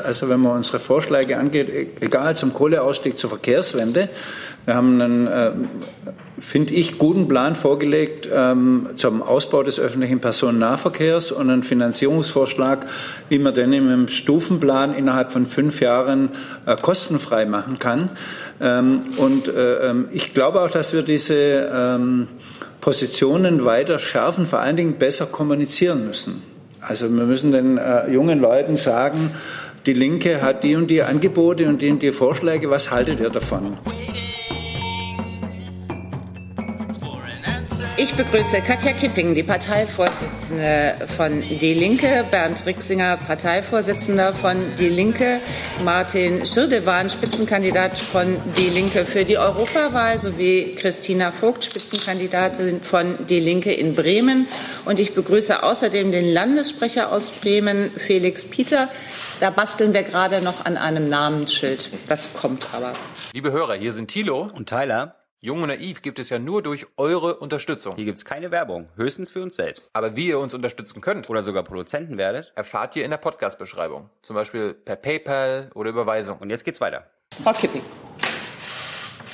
Also wenn man unsere Vorschläge angeht, e-, egal zum Kohleausstieg, zur Verkehrswende, wir haben einen, äh, finde ich, guten Plan vorgelegt ähm, zum Ausbau des öffentlichen Personennahverkehrs und einen Finanzierungsvorschlag, wie man den im Stufenplan innerhalb von fünf Jahren äh, kostenfrei machen kann. Ähm, und äh, ähm, ich glaube auch, dass wir diese ähm, Positionen weiter schärfen, vor allen Dingen besser kommunizieren müssen. Also wir müssen den äh, jungen Leuten sagen, die Linke hat die und die Angebote und die und die Vorschläge, was haltet ihr davon? Ich begrüße Katja Kipping, die Parteivorsitzende von Die Linke, Bernd Rixinger, Parteivorsitzender von Die Linke, Martin Schirdewan, Spitzenkandidat von Die Linke für die Europawahl, sowie Christina Vogt, Spitzenkandidatin von Die Linke in Bremen. Und ich begrüße außerdem den Landessprecher aus Bremen, Felix Pieter. Da basteln wir gerade noch an einem Namensschild. Das kommt aber. Liebe Hörer, hier sind Thilo und Tyler. Jung und Naiv gibt es ja nur durch eure Unterstützung. Hier gibt es keine Werbung, höchstens für uns selbst. Aber wie ihr uns unterstützen könnt oder sogar Produzenten werdet, erfahrt ihr in der Podcast-Beschreibung. Zum Beispiel per PayPal oder Überweisung. Und jetzt geht's weiter. Frau Kipping.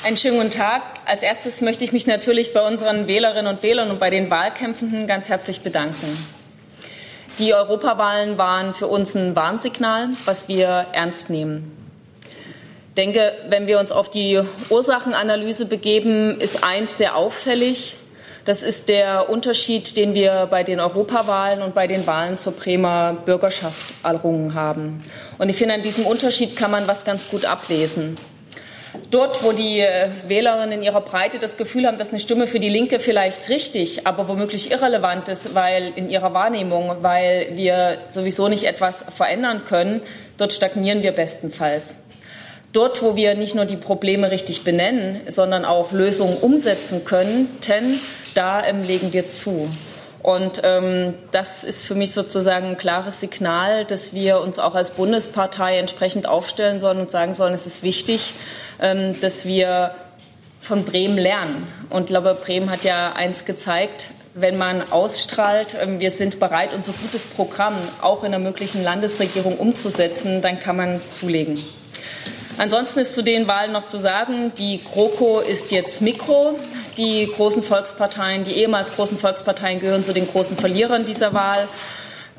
Einen schönen guten Tag. Als erstes möchte ich mich natürlich bei unseren Wählerinnen und Wählern und bei den Wahlkämpfenden ganz herzlich bedanken. Die Europawahlen waren für uns ein Warnsignal, was wir ernst nehmen denke, wenn wir uns auf die Ursachenanalyse begeben, ist eins sehr auffällig. Das ist der Unterschied, den wir bei den Europawahlen und bei den Wahlen zur Bremer Bürgerschaft errungen haben. Und ich finde, an diesem Unterschied kann man was ganz gut ablesen. Dort, wo die äh, Wählerinnen in ihrer Breite das Gefühl haben, dass eine Stimme für die Linke vielleicht richtig, aber womöglich irrelevant ist, weil in ihrer Wahrnehmung, weil wir sowieso nicht etwas verändern können, dort stagnieren wir bestenfalls dort, wo wir nicht nur die Probleme richtig benennen, sondern auch Lösungen umsetzen könnten, da ähm, legen wir zu. Und ähm, das ist für mich sozusagen ein klares Signal, dass wir uns auch als Bundespartei entsprechend aufstellen sollen und sagen sollen, es ist wichtig, ähm, dass wir von Bremen lernen. Und ich glaube, Bremen hat ja eins gezeigt, wenn man ausstrahlt, ähm, wir sind bereit, unser gutes Programm auch in der möglichen Landesregierung umzusetzen, dann kann man zulegen. Ansonsten ist zu den Wahlen noch zu sagen, die GroKo ist jetzt Mikro. Die großen Volksparteien, die ehemals großen Volksparteien gehören zu den großen Verlierern dieser Wahl.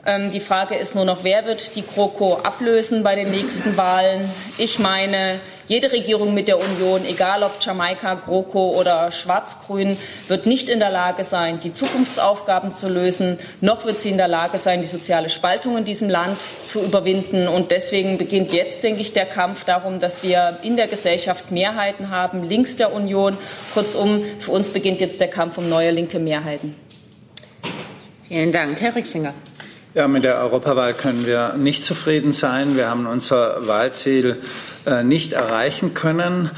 Ähm, die Frage ist nur noch, wer wird die GroKo ablösen bei den nächsten Wahlen? Ich meine, jede Regierung mit der Union, egal ob Jamaika, GroKo oder Schwarz-Grün, wird nicht in der Lage sein, die Zukunftsaufgaben zu lösen, noch wird sie in der Lage sein, die soziale Spaltung in diesem Land zu überwinden. Und deswegen beginnt jetzt, denke ich, der Kampf darum, dass wir in der Gesellschaft Mehrheiten haben, links der Union. Kurzum, für uns beginnt jetzt der Kampf um neue linke Mehrheiten. Vielen Dank. Herr Rixinger. Ja, mit der Europawahl können wir nicht zufrieden sein. Wir haben unser Wahlziel äh, nicht erreichen können.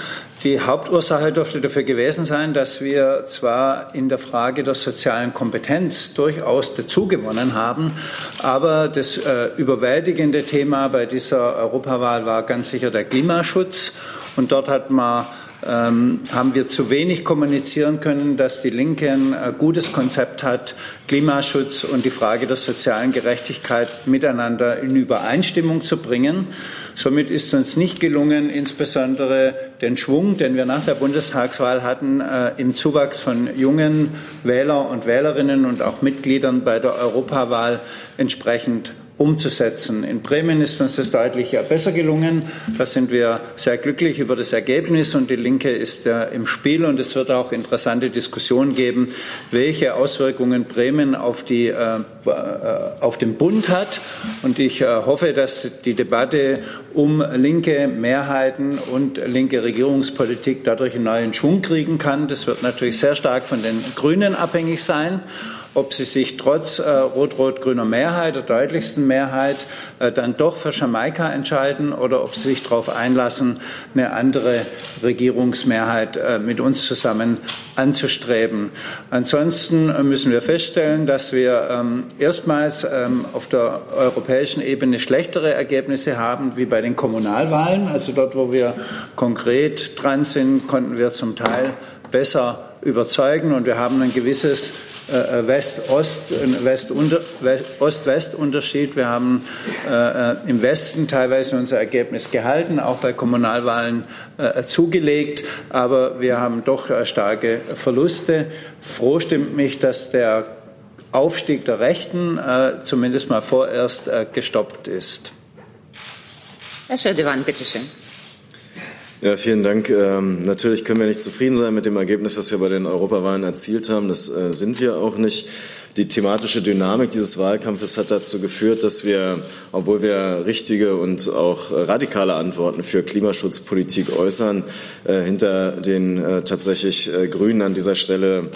Die Hauptursache dürfte dafür gewesen sein, dass wir zwar in der Frage der sozialen Kompetenz durchaus dazugewonnen haben, aber das äh, überwältigende Thema bei dieser Europawahl war ganz sicher der Klimaschutz. Und dort hat man ähm, haben wir zu wenig kommunizieren können, dass die Linke ein äh, gutes Konzept hat, Klimaschutz und die Frage der sozialen Gerechtigkeit miteinander in Übereinstimmung zu bringen. Somit ist uns nicht gelungen, insbesondere den Schwung, den wir nach der Bundestagswahl hatten, äh, im Zuwachs von jungen Wähler und Wählerinnen und auch Mitgliedern bei der Europawahl entsprechend umzusetzen. In Bremen ist uns das deutlich besser gelungen. Da sind wir sehr glücklich über das Ergebnis und die Linke ist im Spiel und es wird auch interessante Diskussionen geben, welche Auswirkungen Bremen auf, die, äh, äh, auf den Bund hat. Und ich äh, hoffe, dass die Debatte um linke Mehrheiten und linke Regierungspolitik dadurch einen neuen Schwung kriegen kann. Das wird natürlich sehr stark von den Grünen abhängig sein ob sie sich trotz äh, rot-rot-grüner Mehrheit, der deutlichsten Mehrheit, äh, dann doch für Jamaika entscheiden oder ob sie sich darauf einlassen, eine andere Regierungsmehrheit äh, mit uns zusammen anzustreben. Ansonsten äh, müssen wir feststellen, dass wir ähm, erstmals ähm, auf der europäischen Ebene schlechtere Ergebnisse haben wie bei den Kommunalwahlen. Also dort, wo wir konkret dran sind, konnten wir zum Teil besser überzeugen. Und wir haben ein gewisses West-Ost, Ost-West-Unterschied. Wir haben im Westen teilweise unser Ergebnis gehalten, auch bei Kommunalwahlen zugelegt, aber wir haben doch starke Verluste. Froh stimmt mich, dass der Aufstieg der Rechten zumindest mal vorerst gestoppt ist. Herr Schirdewan, bitteschön. Ja, vielen Dank. Ähm, natürlich können wir nicht zufrieden sein mit dem Ergebnis, das wir bei den Europawahlen erzielt haben. Das äh, sind wir auch nicht. Die thematische Dynamik dieses Wahlkampfes hat dazu geführt, dass wir, obwohl wir richtige und auch radikale Antworten für Klimaschutzpolitik äußern, äh, hinter den äh, tatsächlich äh, Grünen an dieser Stelle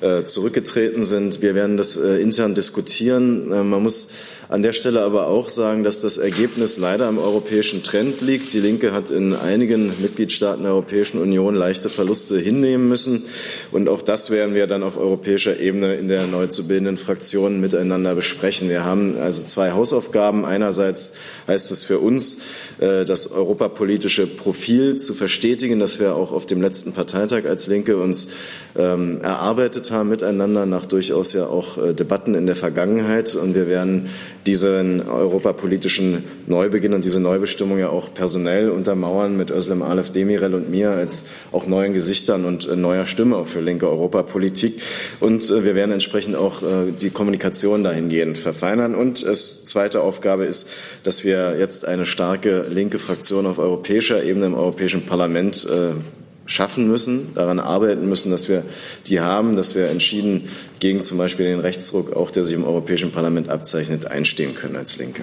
äh, zurückgetreten sind. Wir werden das äh, intern diskutieren. Man muss an der Stelle aber auch sagen, dass das Ergebnis leider am europäischen Trend liegt. Die Linke hat in einigen Mitgliedstaaten der Europäischen Union leichte Verluste hinnehmen müssen. Und auch das werden wir dann auf europäischer Ebene in der neu zu bildenden Fraktion miteinander besprechen. Wir haben also zwei Hausaufgaben. Einerseits heißt es für uns, äh, das europapolitische Profil zu verstetigen, das wir auch auf dem letzten Parteitag als Linke uns ähm, erarbeitet haben miteinander nach durchaus ja auch äh, Debatten in der Vergangenheit. Und wir werden diesen europapolitischen Neubeginn und diese Neubestimmung ja auch personell untermauern mit Özlem Alef Demirel und mir als auch neuen Gesichtern und äh, neuer Stimme für linke Europapolitik. Und äh, wir werden entsprechend auch äh, die Kommunikation dahingehend verfeinern. Und es zweite Aufgabe ist, dass wir jetzt eine starke linke Fraktion auf europäischer Ebene im Europäischen Parlament schaffen müssen, daran arbeiten müssen, dass wir die haben, dass wir entschieden gegen zum Beispiel den Rechtsruck, auch der sich im Europäischen Parlament abzeichnet, einstehen können als Linke.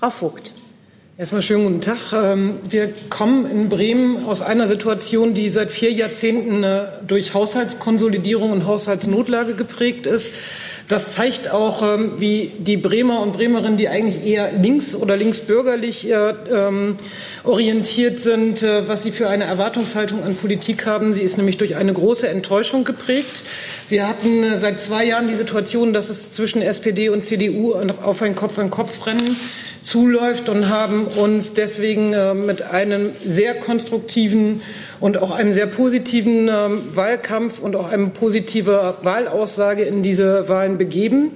Frau Vogt. Erstmal schönen guten Tag. Ähm, wir kommen in Bremen aus einer Situation, die seit vier Jahrzehnten äh, durch Haushaltskonsolidierung und Haushaltsnotlage geprägt ist. Das zeigt auch, ähm, wie die Bremer und Bremerinnen, die eigentlich eher links oder linksbürgerlich äh, ähm, orientiert sind, äh, was sie für eine Erwartungshaltung an Politik haben. Sie ist nämlich durch eine große Enttäuschung geprägt. Wir hatten äh, seit zwei Jahren die Situation, dass es zwischen SPD und CDU auf ein Kopf-an-Kopf-Rennen zuläuft und haben uns deswegen mit einem sehr konstruktiven und auch einem sehr positiven äh, Wahlkampf und auch eine positive Wahlaussage in diese Wahlen begeben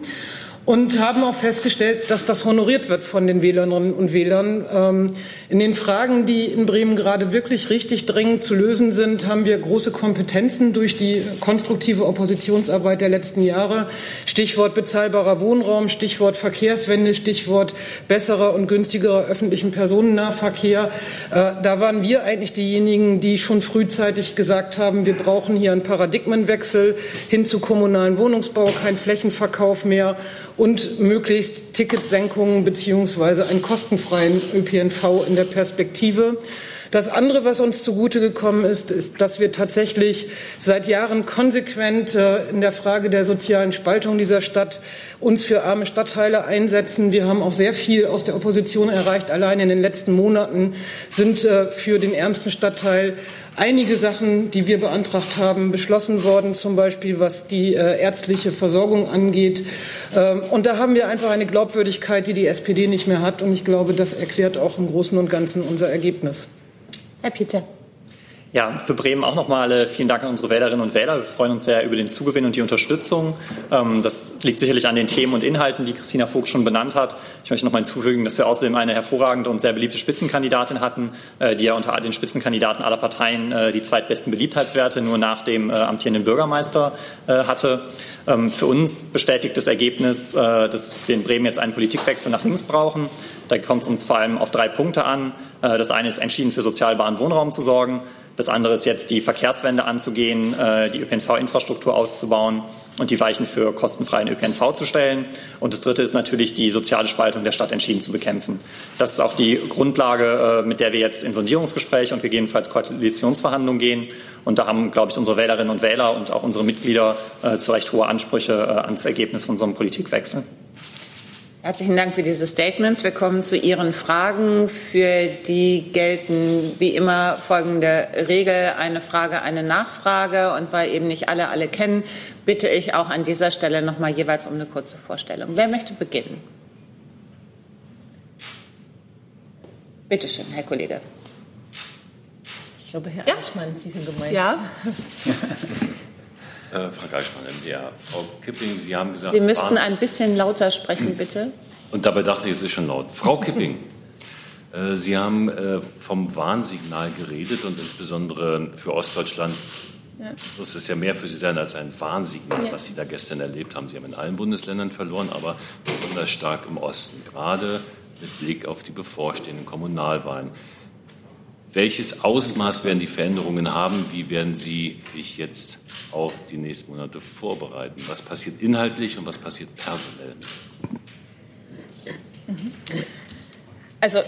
und haben auch festgestellt, dass das honoriert wird von den Wählerinnen und Wählern. Ähm, in den Fragen, die in Bremen gerade wirklich richtig dringend zu lösen sind, haben wir große Kompetenzen durch die konstruktive Oppositionsarbeit der letzten Jahre. Stichwort bezahlbarer Wohnraum, Stichwort Verkehrswende, Stichwort besserer und günstigerer öffentlichen Personennahverkehr. Äh, da waren wir eigentlich diejenigen, die schon frühzeitig gesagt haben, wir brauchen hier einen Paradigmenwechsel hin zu kommunalen Wohnungsbau, kein Flächenverkauf mehr und möglichst Ticketsenkungen beziehungsweise einen kostenfreien ÖPNV in der Perspektive. Das andere, was uns zugute gekommen ist, ist, dass wir tatsächlich seit Jahren konsequent äh, in der Frage der sozialen Spaltung dieser Stadt uns für arme Stadtteile einsetzen. Wir haben auch sehr viel aus der Opposition erreicht. Allein in den letzten Monaten sind äh, für den ärmsten Stadtteil einige Sachen, die wir beantragt haben, beschlossen worden, zum Beispiel was die äh, ärztliche Versorgung angeht. Ähm, und da haben wir einfach eine Glaubwürdigkeit, die die SPD nicht mehr hat. Und ich glaube, das erklärt auch im Großen und Ganzen unser Ergebnis. Herr Peter. Ja, für Bremen auch nochmal äh, vielen Dank an unsere Wählerinnen und Wähler. Wir freuen uns sehr über den Zugewinn und die Unterstützung. Ähm, das liegt sicherlich an den Themen und Inhalten, die Christina Vogt schon benannt hat. Ich möchte nochmal hinzufügen, dass wir außerdem eine hervorragende und sehr beliebte Spitzenkandidatin hatten, äh, die ja unter den Spitzenkandidaten aller Parteien äh, die zweitbesten Beliebtheitswerte nur nach dem amtierenden Bürgermeister hatte. Ähm, für uns bestätigt das Ergebnis, dass wir in Bremen jetzt einen Politikwechsel nach links brauchen. Da kommt es uns vor allem auf drei Punkte an. Das eine ist entschieden für sozialbaren Wohnraum zu sorgen. Das andere ist jetzt, die Verkehrswende anzugehen, äh, die ÖPNV-Infrastruktur auszubauen und die Weichen für kostenfreien ÖPNV zu stellen. Und das dritte ist natürlich, die soziale Spaltung der Stadt entschieden zu bekämpfen. Das ist auch die Grundlage, äh, mit der wir jetzt in Sondierungsgespräche und gegebenenfalls Koalitionsverhandlungen gehen. Und da haben, glaube ich, unsere Wählerinnen und Wähler und auch unsere Mitglieder äh, zu Recht hohe Ansprüche ans Ergebnis von so einem Politikwechsel. Herzlichen Dank für diese Statements. Wir kommen zu Ihren Fragen. Für die gelten wie immer folgende Regel. Eine Frage, eine Nachfrage. Und weil eben nicht alle alle kennen, bitte ich auch an dieser Stelle noch mal jeweils um eine kurze Vorstellung. Wer möchte beginnen? Bitte schön, Herr Kollege. Ich glaube, Herr ja. Eichmann, Sie sind gemeint. Ja. äh, Frau Eichmann, MDR. Frau Kipping, Sie haben gesagt... Sie müssten ein bisschen lauter sprechen, bitte. Und dabei dachte ich, es ist schon laut. Frau Kipping, äh, Sie haben äh, vom Warnsignal geredet und insbesondere für Ostdeutschland ja. muss es ja mehr für Sie sein als ein Warnsignal, ja. was Sie da gestern erlebt haben. Sie haben in allen Bundesländern verloren, aber besonders stark im Osten, gerade mit Blick auf die bevorstehenden Kommunalwahlen. Welches Ausmaß werden die Veränderungen haben? Wie werden Sie sich jetzt auf die nächsten Monate vorbereiten? Was passiert inhaltlich und was passiert personell? Also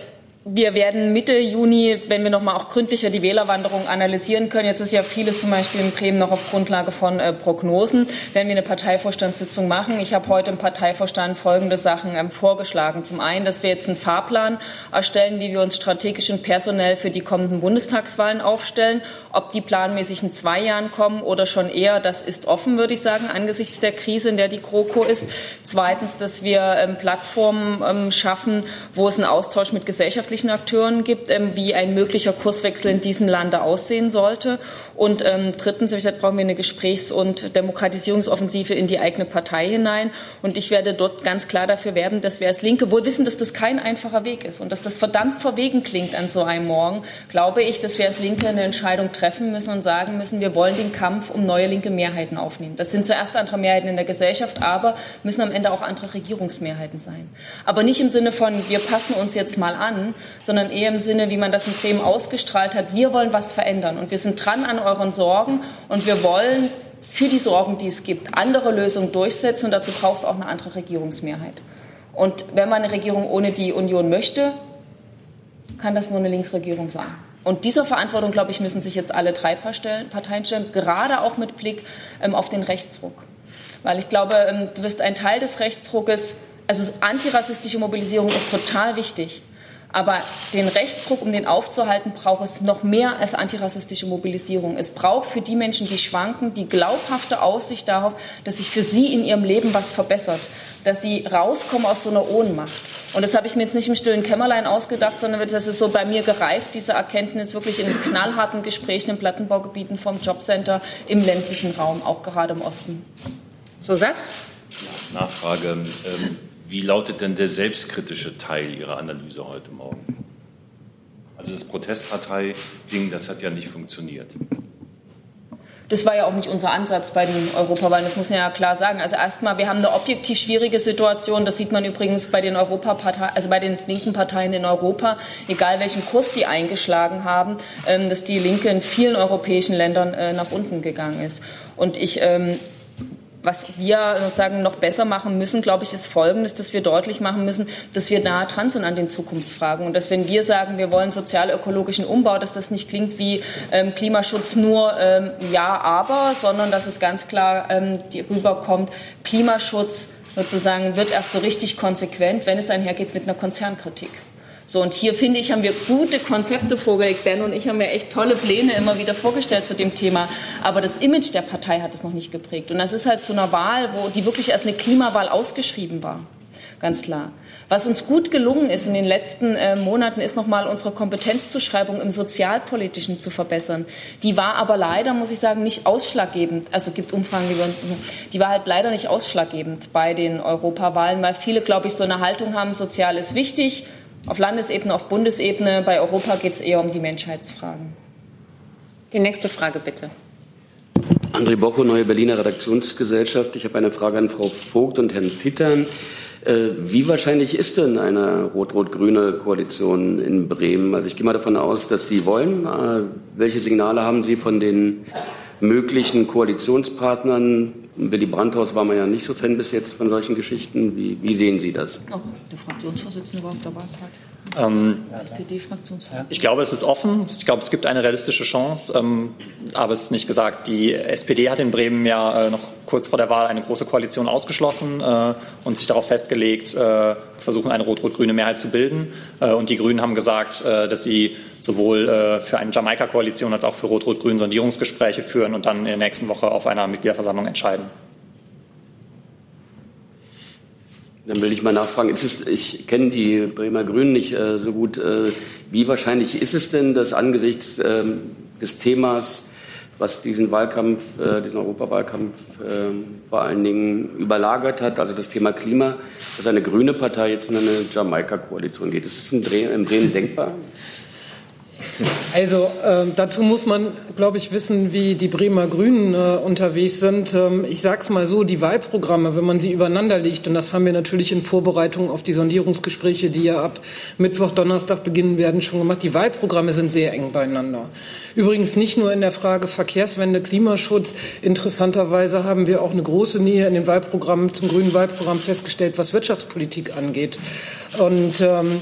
wir werden Mitte Juni, wenn wir noch mal auch gründlicher die Wählerwanderung analysieren können, jetzt ist ja vieles zum Beispiel in Bremen noch auf Grundlage von äh, Prognosen, werden wir eine Parteivorstandssitzung machen. Ich habe heute im Parteivorstand folgende Sachen ähm, vorgeschlagen. Zum einen, dass wir jetzt einen Fahrplan erstellen, wie wir uns strategisch und personell für die kommenden Bundestagswahlen aufstellen. Ob die planmäßig in zwei Jahren kommen oder schon eher, das ist offen, würde ich sagen, angesichts der Krise, in der die GroKo ist. Zweitens, dass wir ähm, Plattformen ähm, schaffen, wo es einen Austausch mit gesellschaftlichen wirtschaftlichen Akteuren gibt, ähm, wie ein möglicher Kurswechsel in diesem Lande aussehen sollte. Und ähm, drittens, ich gesagt, brauchen wir eine Gesprächs- und Demokratisierungsoffensive in die eigene Partei hinein. Und ich werde dort ganz klar dafür werben, dass wir als Linke wohl wissen, dass das kein einfacher Weg ist und dass das verdammt verwegen klingt an so einem Morgen, glaube ich, dass wir als Linke eine Entscheidung treffen müssen und sagen müssen, wir wollen den Kampf um neue linke Mehrheiten aufnehmen. Das sind zuerst andere Mehrheiten in der Gesellschaft, aber müssen am Ende auch andere Regierungsmehrheiten sein. Aber nicht im Sinne von, wir passen uns jetzt mal an, sondern eher im Sinne, wie man das in Bremen ausgestrahlt hat. Wir wollen was verändern und wir sind dran an euren Sorgen und wir wollen für die Sorgen, die es gibt, andere Lösungen durchsetzen und dazu braucht es auch eine andere Regierungsmehrheit. Und wenn man eine Regierung ohne die Union möchte, kann das nur eine Linksregierung sein. Und dieser Verantwortung, glaube ich, müssen sich jetzt alle drei Parteien stellen, gerade auch mit Blick ähm, auf den Rechtsruck. Weil ich glaube, ähm, du wirst ein Teil des Rechtsruckes, also antirassistische Mobilisierung ist total wichtig. Aber den Rechtsdruck, um den aufzuhalten, braucht es noch mehr als antirassistische Mobilisierung. Es braucht für die Menschen, die schwanken, die glaubhafte Aussicht darauf, dass sich für sie in ihrem Leben was verbessert, dass sie rauskommen aus so einer Ohnmacht. Und das habe ich mir jetzt nicht im stillen Kämmerlein ausgedacht, sondern das ist so bei mir gereift, diese Erkenntnis wirklich in knallharten Gesprächen in Plattenbaugebieten vom Jobcenter im ländlichen Raum, auch gerade im Osten. So Satz? Nachfrage. Ähm wie lautet denn der selbstkritische Teil Ihrer Analyse heute Morgen? Also das Protestpartei-Ding, das hat ja nicht funktioniert. Das war ja auch nicht unser Ansatz bei den Europawahlen, das muss man ja klar sagen. Also erstmal, wir haben eine objektiv schwierige Situation, das sieht man übrigens bei den Europaparteien, also bei den linken Parteien in Europa, egal welchen Kurs die eingeschlagen haben, ähm, dass die Linke in vielen europäischen Ländern äh, nach unten gegangen ist. Und ich ähm, was wir sozusagen noch besser machen müssen, glaube ich, ist Folgendes, dass wir deutlich machen müssen, dass wir nahe dran sind an den Zukunftsfragen und dass wenn wir sagen, wir wollen sozial-ökologischen Umbau, dass das nicht klingt wie ähm, Klimaschutz nur ähm, ja, aber, sondern dass es ganz klar ähm, rüberkommt, Klimaschutz sozusagen wird erst so richtig konsequent, wenn es einhergeht mit einer Konzernkritik. So, und hier finde ich, haben wir gute Konzepte vorgelegt. Ben und ich haben ja echt tolle Pläne immer wieder vorgestellt zu dem Thema. Aber das Image der Partei hat es noch nicht geprägt. Und das ist halt zu einer Wahl, wo die wirklich erst eine Klimawahl ausgeschrieben war. Ganz klar. Was uns gut gelungen ist in den letzten äh, Monaten, ist nochmal unsere Kompetenzzuschreibung im Sozialpolitischen zu verbessern. Die war aber leider, muss ich sagen, nicht ausschlaggebend. Also gibt Umfragen, die, die war halt leider nicht ausschlaggebend bei den Europawahlen, weil viele, glaube ich, so eine Haltung haben, sozial ist wichtig, auf Landesebene, auf Bundesebene. Bei Europa geht es eher um die Menschheitsfragen. Die nächste Frage bitte. André Bocho, Neue Berliner Redaktionsgesellschaft. Ich habe eine Frage an Frau Vogt und Herrn Pittern. Äh, wie wahrscheinlich ist denn eine rot-rot-grüne Koalition in Bremen? Also ich gehe mal davon aus, dass Sie wollen. Äh, welche Signale haben Sie von den möglichen Koalitionspartnern? Willy Brandt-Haus war man ja nicht so Fan bis jetzt von solchen Geschichten. Wie, wie sehen Sie das? Oh, der Fraktionsvorsitzende war auf der Wahlkarte. Ähm, ich glaube, es ist offen. Ich glaube, es gibt eine realistische Chance. Ähm, aber es ist nicht gesagt. Die SPD hat in Bremen ja äh, noch kurz vor der Wahl eine große Koalition ausgeschlossen äh, und sich darauf festgelegt, äh, zu versuchen, eine rot-rot-grüne Mehrheit zu bilden. Äh, und die Grünen haben gesagt, äh, dass sie sowohl äh, für eine Jamaika-Koalition als auch für rot-rot-grün Sondierungsgespräche führen und dann in der nächsten Woche auf einer Mitgliederversammlung entscheiden. Dann will ich mal nachfragen, es, ich kenne die Bremer Grünen nicht äh, so gut. Äh, wie wahrscheinlich ist es denn, dass angesichts äh, des Themas, was diesen Wahlkampf, äh, diesen Europawahlkampf äh, vor allen Dingen überlagert hat, also das Thema Klima, dass eine grüne Partei jetzt in eine Jamaika-Koalition geht. Ist das in Bremen denkbar? Also äh, dazu muss man, glaube ich, wissen, wie die Bremer Grünen äh, unterwegs sind. Ähm, ich sage es mal so, die Wahlprogramme, wenn man sie übereinander legt, und das haben wir natürlich in Vorbereitung auf die Sondierungsgespräche, die ja ab Mittwoch, Donnerstag beginnen werden, schon gemacht, die Wahlprogramme sind sehr eng beieinander. Übrigens nicht nur in der Frage Verkehrswende, Klimaschutz. Interessanterweise haben wir auch eine große Nähe in den Wahlprogrammen zum grünen Wahlprogramm festgestellt, was Wirtschaftspolitik angeht. Und ähm,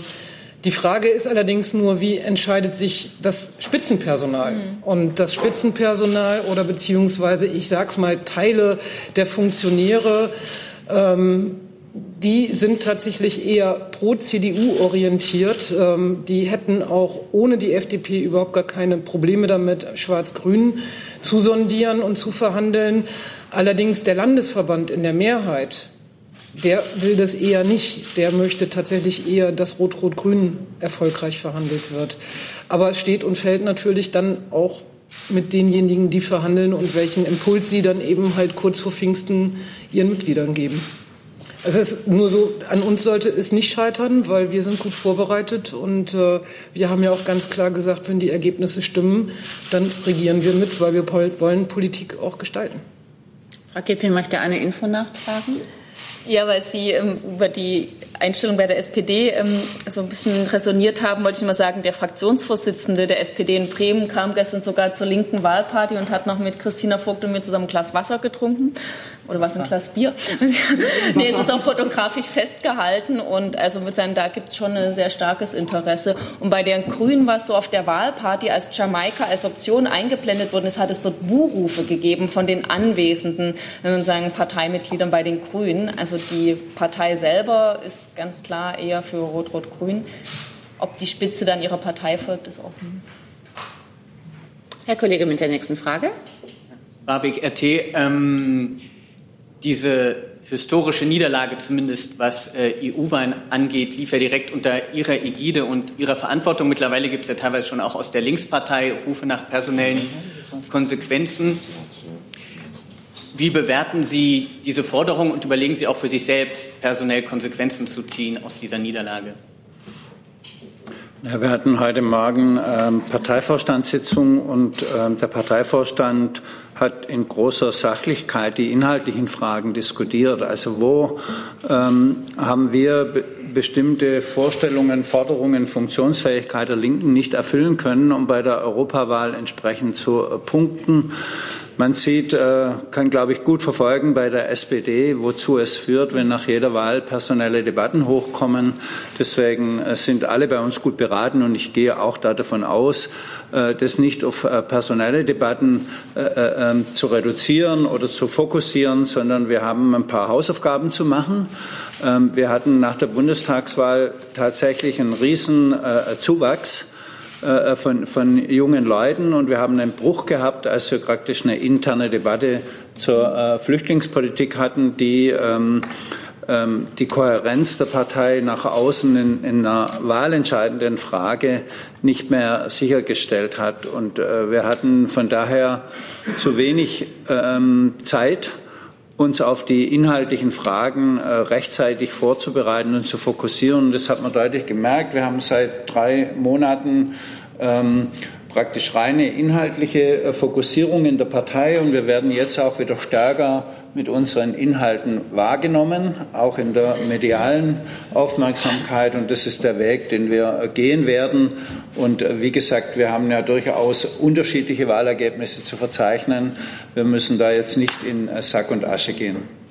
die Frage ist allerdings nur, wie entscheidet sich das Spitzenpersonal? Mhm. Und das Spitzenpersonal oder beziehungsweise, ich sage es mal, Teile der Funktionäre, ähm, die sind tatsächlich eher pro CDU orientiert. Ähm, die hätten auch ohne die FDP überhaupt gar keine Probleme damit, Schwarz-Grün zu sondieren und zu verhandeln. Allerdings der Landesverband in der Mehrheit der will das eher nicht. Der möchte tatsächlich eher, dass Rot-Rot-Grün erfolgreich verhandelt wird. Aber es steht und fällt natürlich dann auch mit denjenigen, die verhandeln und welchen Impuls sie dann eben halt kurz vor Pfingsten ihren Mitgliedern geben. Es ist nur so, an uns sollte es nicht scheitern, weil wir sind gut vorbereitet und äh, wir haben ja auch ganz klar gesagt, wenn die Ergebnisse stimmen, dann regieren wir mit, weil wir wollen Politik auch gestalten. Frau Kipping möchte eine Info nachfragen. Ja, weil Sie ähm, über die Einstellung bei der SPD ähm, so ein bisschen resoniert haben, wollte ich mal sagen, der Fraktionsvorsitzende der SPD in Bremen kam gestern sogar zur linken Wahlparty und hat noch mit Christina Vogt und mir zusammen ein Glas Wasser getrunken. Oder was, ein Glas Bier? nee, es ist auch fotografisch festgehalten und also mit seinen, da gibt es schon ein sehr starkes Interesse. Und bei den Grünen war es so auf der Wahlparty, als Jamaika als Option eingeblendet worden ist, hat es dort Buhrufe gegeben von den anwesenden, wenn man sagen, Parteimitgliedern bei den Grünen. Also die Partei selber ist ganz klar eher für Rot-Rot-Grün. Ob die Spitze dann ihrer Partei folgt, ist offen. Herr Kollege mit der nächsten Frage. Barwig RT. Ähm, diese historische Niederlage, zumindest was äh, EU-Wahlen angeht, lief ja direkt unter Ihrer Ägide und Ihrer Verantwortung. Mittlerweile gibt es ja teilweise schon auch aus der Linkspartei Rufe nach personellen Konsequenzen. Wie bewerten Sie diese Forderung und überlegen Sie auch für sich selbst, personell Konsequenzen zu ziehen aus dieser Niederlage? Ja, wir hatten heute Morgen ähm, Parteivorstandssitzung und ähm, der Parteivorstand hat in großer Sachlichkeit die inhaltlichen Fragen diskutiert. Also wo ähm, haben wir be bestimmte Vorstellungen, Forderungen, Funktionsfähigkeit der Linken nicht erfüllen können, um bei der Europawahl entsprechend zu äh, punkten? Man sieht, äh, kann, glaube ich, gut verfolgen bei der SPD, wozu es führt, wenn nach jeder Wahl personelle Debatten hochkommen. Deswegen äh, sind alle bei uns gut beraten und ich gehe auch davon aus, äh, das nicht auf personelle Debatten ähm, zu reduzieren oder zu fokussieren, sondern wir haben ein paar Hausaufgaben zu machen. Ähm, wir hatten nach der Bundestagswahl tatsächlich einen riesen Zuwachs von, von jungen Leuten. Und wir haben einen Bruch gehabt, als wir praktisch eine interne Debatte zur äh, Flüchtlingspolitik hatten, die ähm, ähm, die Kohärenz der Partei nach außen in, in, einer wahlentscheidenden Frage nicht mehr sichergestellt hat. Und äh, wir hatten von daher zu wenig ähm, Zeit, uns auf die inhaltlichen Fragen äh, rechtzeitig vorzubereiten und zu fokussieren. Das hat man deutlich gemerkt. Wir haben seit drei Monaten ähm, praktisch reine inhaltliche äh, Fokussierung in der Partei und wir werden jetzt auch wieder stärker mit unseren Inhalten wahrgenommen, auch in der medialen Aufmerksamkeit. Und das ist der Weg, den wir äh, gehen werden. Und äh, wie gesagt, wir haben ja durchaus unterschiedliche Wahlergebnisse zu verzeichnen. Wir müssen da jetzt nicht in Sack und Asche gehen.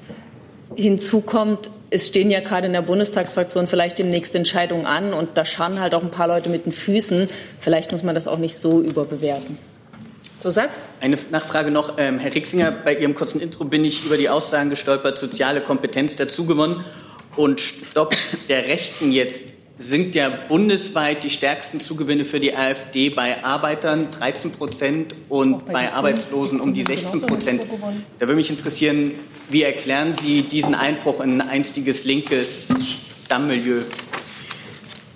Hinzu kommt, es stehen ja gerade in der Bundestagsfraktion vielleicht demnächst Entscheidungen an und da scharren halt auch ein paar Leute mit den Füßen. Vielleicht muss man das auch nicht so überbewerten. Zusatz? Eine Nachfrage noch. Ähm, Herr Rixinger, bei Ihrem kurzen Intro bin ich über die Aussagen gestolpert, soziale Kompetenz dazugewonnen. Und Stopp der Rechten jetzt sind ja bundesweit die stärksten Zugewinne für die AfD bei Arbeitern 13 Prozent und bei, bei Arbeitslosen um die 16 Prozent. Da würde mich interessieren, wie erklären Sie diesen Einbruch in ein einstiges linkes Stammmilieu?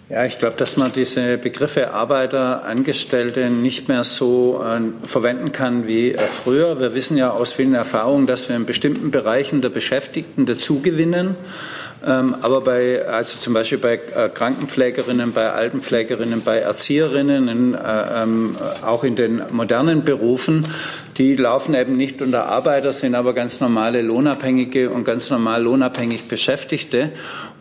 Ja, ich glaube, dass man diese Begriffe Arbeiter, Angestellte nicht mehr so äh, verwenden kann wie äh, früher. Wir wissen ja aus vielen Erfahrungen, dass wir in bestimmten Bereichen der Beschäftigten dazugewinnen. Ähm, aber bei, also zum Beispiel bei äh, Krankenpflegerinnen, bei Altenpflegerinnen, bei Erzieherinnen, in, äh, ähm, auch in den modernen Berufen, die laufen eben nicht unter Arbeiter, sind aber ganz normale Lohnabhängige und ganz normal lohnabhängig Beschäftigte.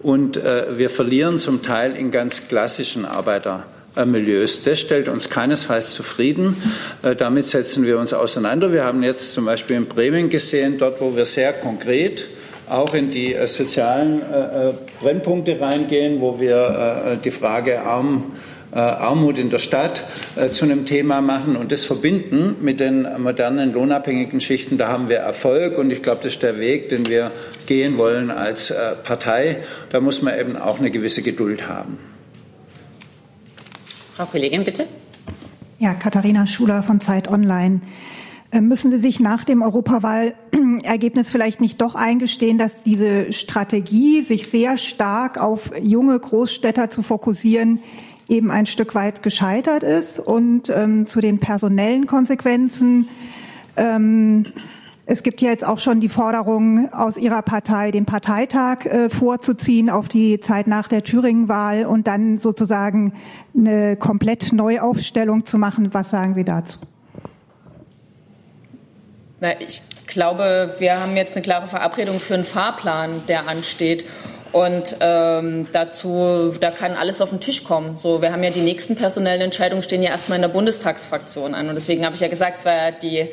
Und äh, wir verlieren zum Teil in ganz klassischen Arbeitermilieus. Das stellt uns keinesfalls zufrieden. Äh, damit setzen wir uns auseinander. Wir haben jetzt zum Beispiel in Bremen gesehen, dort, wo wir sehr konkret auch in die äh, sozialen äh, äh, Brennpunkte reingehen, wo wir die Frage Arm, Armut in der Stadt zu einem Thema machen und das verbinden mit den modernen lohnabhängigen Schichten. Da haben wir Erfolg und ich glaube, das ist der Weg, den wir gehen wollen als Partei. Da muss man eben auch eine gewisse Geduld haben. Frau Kollegin, bitte. Ja, Katharina Schuler von Zeit Online. Äh, müssen Sie sich nach dem Europawahlergebnis vielleicht nicht doch eingestehen, dass diese Strategie, sich sehr stark auf junge Großstädter zu fokussieren, eben ein Stück weit gescheitert ist? Und ähm, zu den personellen Konsequenzen. Ähm, es gibt ja jetzt auch schon die Forderung aus Ihrer Partei, den Parteitag äh, vorzuziehen auf die Zeit nach der Thüringen-Wahl und dann sozusagen eine komplett Neuaufstellung zu machen. Was sagen Sie dazu? Na, ich glaube, wir haben jetzt eine klare Verabredung für einen Fahrplan, der ansteht. Und ähm, dazu, da kann alles auf den Tisch kommen. So, wir haben ja die nächsten personellen Entscheidungen stehen ja erstmal in der Bundestagsfraktion an. Und deswegen habe ich ja gesagt, es war ja die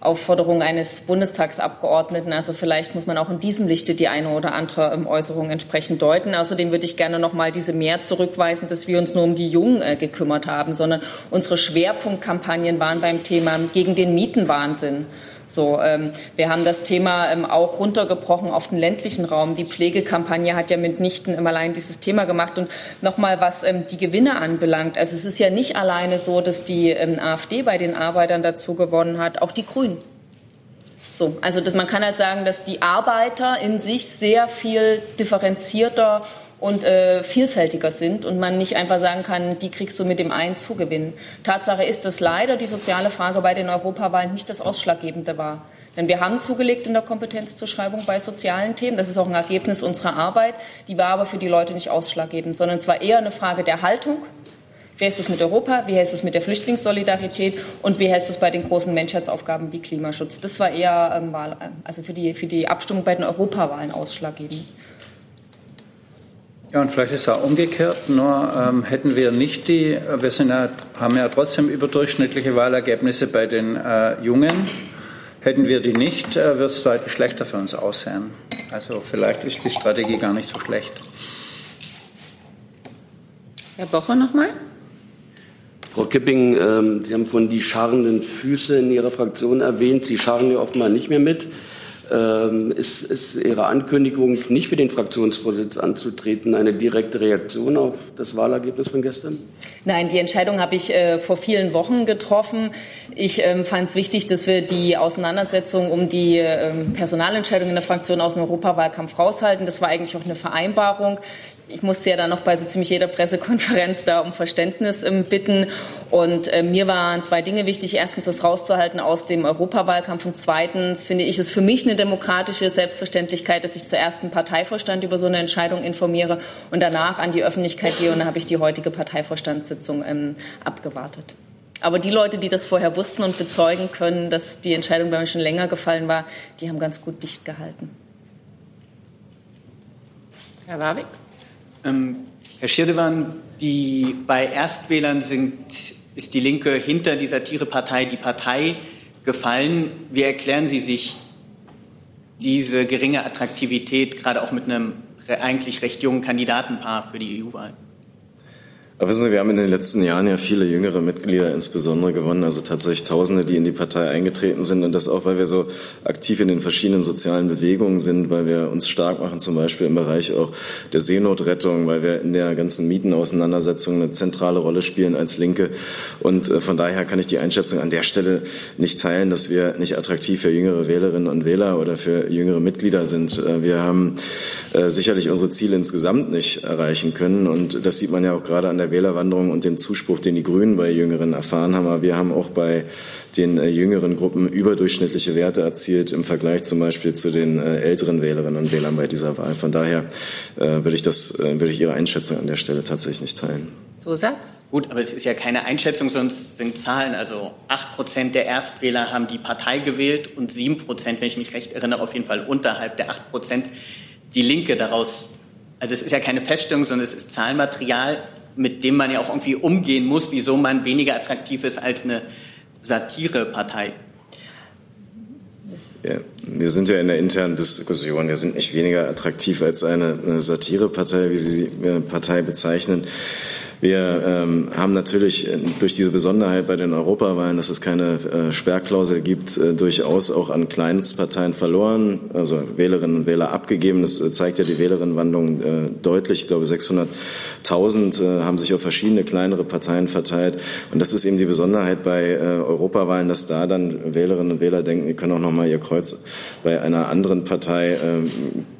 Aufforderung eines Bundestagsabgeordneten. Also vielleicht muss man auch in diesem Lichte die eine oder andere ähm, Äußerung entsprechend deuten. Außerdem würde ich gerne noch mal diese mehr zurückweisen, dass wir uns nur um die Jungen äh, gekümmert haben, sondern unsere Schwerpunktkampagnen waren beim Thema gegen den Mietenwahnsinn. So, ähm, wir haben das Thema ähm, auch runtergebrochen auf den ländlichen Raum. Die Pflegekampagne hat ja mitnichten im allein dieses Thema gemacht. Und nochmal, was ähm, die Gewinne anbelangt. Also es ist ja nicht alleine so, dass die ähm, AfD bei den Arbeitern dazu gewonnen hat, auch die Grünen. So, also das, man kann halt sagen, dass die Arbeiter in sich sehr viel differenzierter und äh, vielfältiger sind und man nicht einfach sagen kann, die kriegst du mit dem einen Zugewinn. Tatsache ist, dass leider die soziale Frage bei den Europawahlen nicht das Ausschlaggebende war. Denn wir haben zugelegt in der Kompetenzzuschreibung bei sozialen Themen. Das ist auch ein Ergebnis unserer Arbeit. Die war aber für die Leute nicht ausschlaggebend, sondern es war eher eine Frage der Haltung. Wie du es mit Europa? Wie du es mit der Flüchtlingssolidarität? Und wie du es bei den großen Menschheitsaufgaben wie Klimaschutz? Das war eher ähm, also für die, für die Abstimmung bei den Europawahlen ausschlaggebend. Ja, und vielleicht ist es auch umgekehrt, nur ähm, hätten wir nicht die, wir sind ja, haben ja trotzdem überdurchschnittliche Wahlergebnisse bei den äh, Jungen. Hätten wir die nicht, äh, wird es deutlich schlechter für uns aussehen. Also vielleicht ist die Strategie gar nicht so schlecht. Herr Bocher nochmal. Frau Kipping, äh, Sie haben von die scharrenden Füße in Ihrer Fraktion erwähnt. Sie scharren ja offenbar nicht mehr mit. Ähm, ist, ist Ihre Ankündigung, nicht für den Fraktionsvorsitz anzutreten, eine direkte Reaktion auf das Wahlergebnis von gestern? Nein, die Entscheidung habe ich äh, vor vielen Wochen getroffen. Ich ähm, fand es wichtig, dass wir die Auseinandersetzung um die ähm, Personalentscheidung in der Fraktion aus dem Europawahlkampf raushalten. Das war eigentlich auch eine Vereinbarung ich musste ja dann noch bei so ziemlich jeder Pressekonferenz da um Verständnis ähm, bitten. Und äh, mir waren zwei Dinge wichtig. Erstens, das rauszuhalten aus dem Europawahlkampf. Und zweitens finde ich es für mich eine demokratische Selbstverständlichkeit, dass ich zuerst einen Parteivorstand über so eine Entscheidung informiere und danach an die Öffentlichkeit gehe. Und da habe ich die heutige Parteivorstandssitzung ähm, abgewartet. Aber die Leute, die das vorher wussten und bezeugen können, dass die Entscheidung bei mir schon länger gefallen war, die haben ganz gut dicht gehalten. Herr Warwick? Ähm, Herr Schirdewan, die, bei Erstwählern sind, ist die Linke hinter die Satirepartei die Partei gefallen. Wie erklären Sie sich diese geringe Attraktivität, gerade auch mit einem eigentlich recht jungen Kandidatenpaar für die EU-Wahl? Aber wissen Sie, wir haben in den letzten Jahren ja viele jüngere Mitglieder insbesondere gewonnen, also tatsächlich Tausende, die in die Partei eingetreten sind. Und das auch, weil wir so aktiv in den verschiedenen sozialen Bewegungen sind, weil wir uns stark machen, zum Beispiel im Bereich auch der Seenotrettung, weil wir in der ganzen Mietenauseinandersetzung eine zentrale Rolle spielen als Linke. Und äh, von daher kann ich die Einschätzung an der Stelle nicht teilen, dass wir nicht attraktiv für jüngere Wählerinnen und Wähler oder für jüngere Mitglieder sind. Äh, wir haben äh, sicherlich unsere Ziele insgesamt nicht erreichen können. Und das sieht man ja auch gerade an der Wählerwanderung und dem Zuspruch, den die Grünen bei Jüngeren erfahren haben. Aber wir haben auch bei den äh, jüngeren Gruppen überdurchschnittliche Werte erzielt im Vergleich zum Beispiel zu den äh, älteren Wählerinnen und Wählern bei dieser Wahl. Von daher äh, würde ich das, würde ich Ihre Einschätzung an der Stelle tatsächlich nicht teilen. Zusatz? Gut, aber es ist ja keine Einschätzung, sonst sind Zahlen. Also acht Prozent der Erstwähler haben die Partei gewählt und sieben Prozent, wenn ich mich recht erinnere, auf jeden Fall unterhalb der acht Prozent die Linke daraus. Also es ist ja keine Feststellung, sondern es ist Zahlenmaterial mit dem man ja auch irgendwie umgehen muss, wieso man weniger attraktiv ist als eine Satirepartei. Ja, wir sind ja in der internen Diskussion. Wir sind nicht weniger attraktiv als eine, eine Satirepartei, wie Sie die äh, Partei bezeichnen. Wir ähm, haben natürlich äh, durch diese Besonderheit bei den Europawahlen, dass es keine äh, Sperrklausel gibt, äh, durchaus auch an Kleinstparteien verloren, also Wählerinnen und Wähler abgegeben. Das äh, zeigt ja die Wählerinnenwandlung äh, deutlich. Ich glaube, 600.000 äh, haben sich auf verschiedene kleinere Parteien verteilt. Und das ist eben die Besonderheit bei Europawahlen, dass da dann Wählerinnen und Wähler denken, die können auch noch mal ihr Kreuz bei einer anderen Partei äh,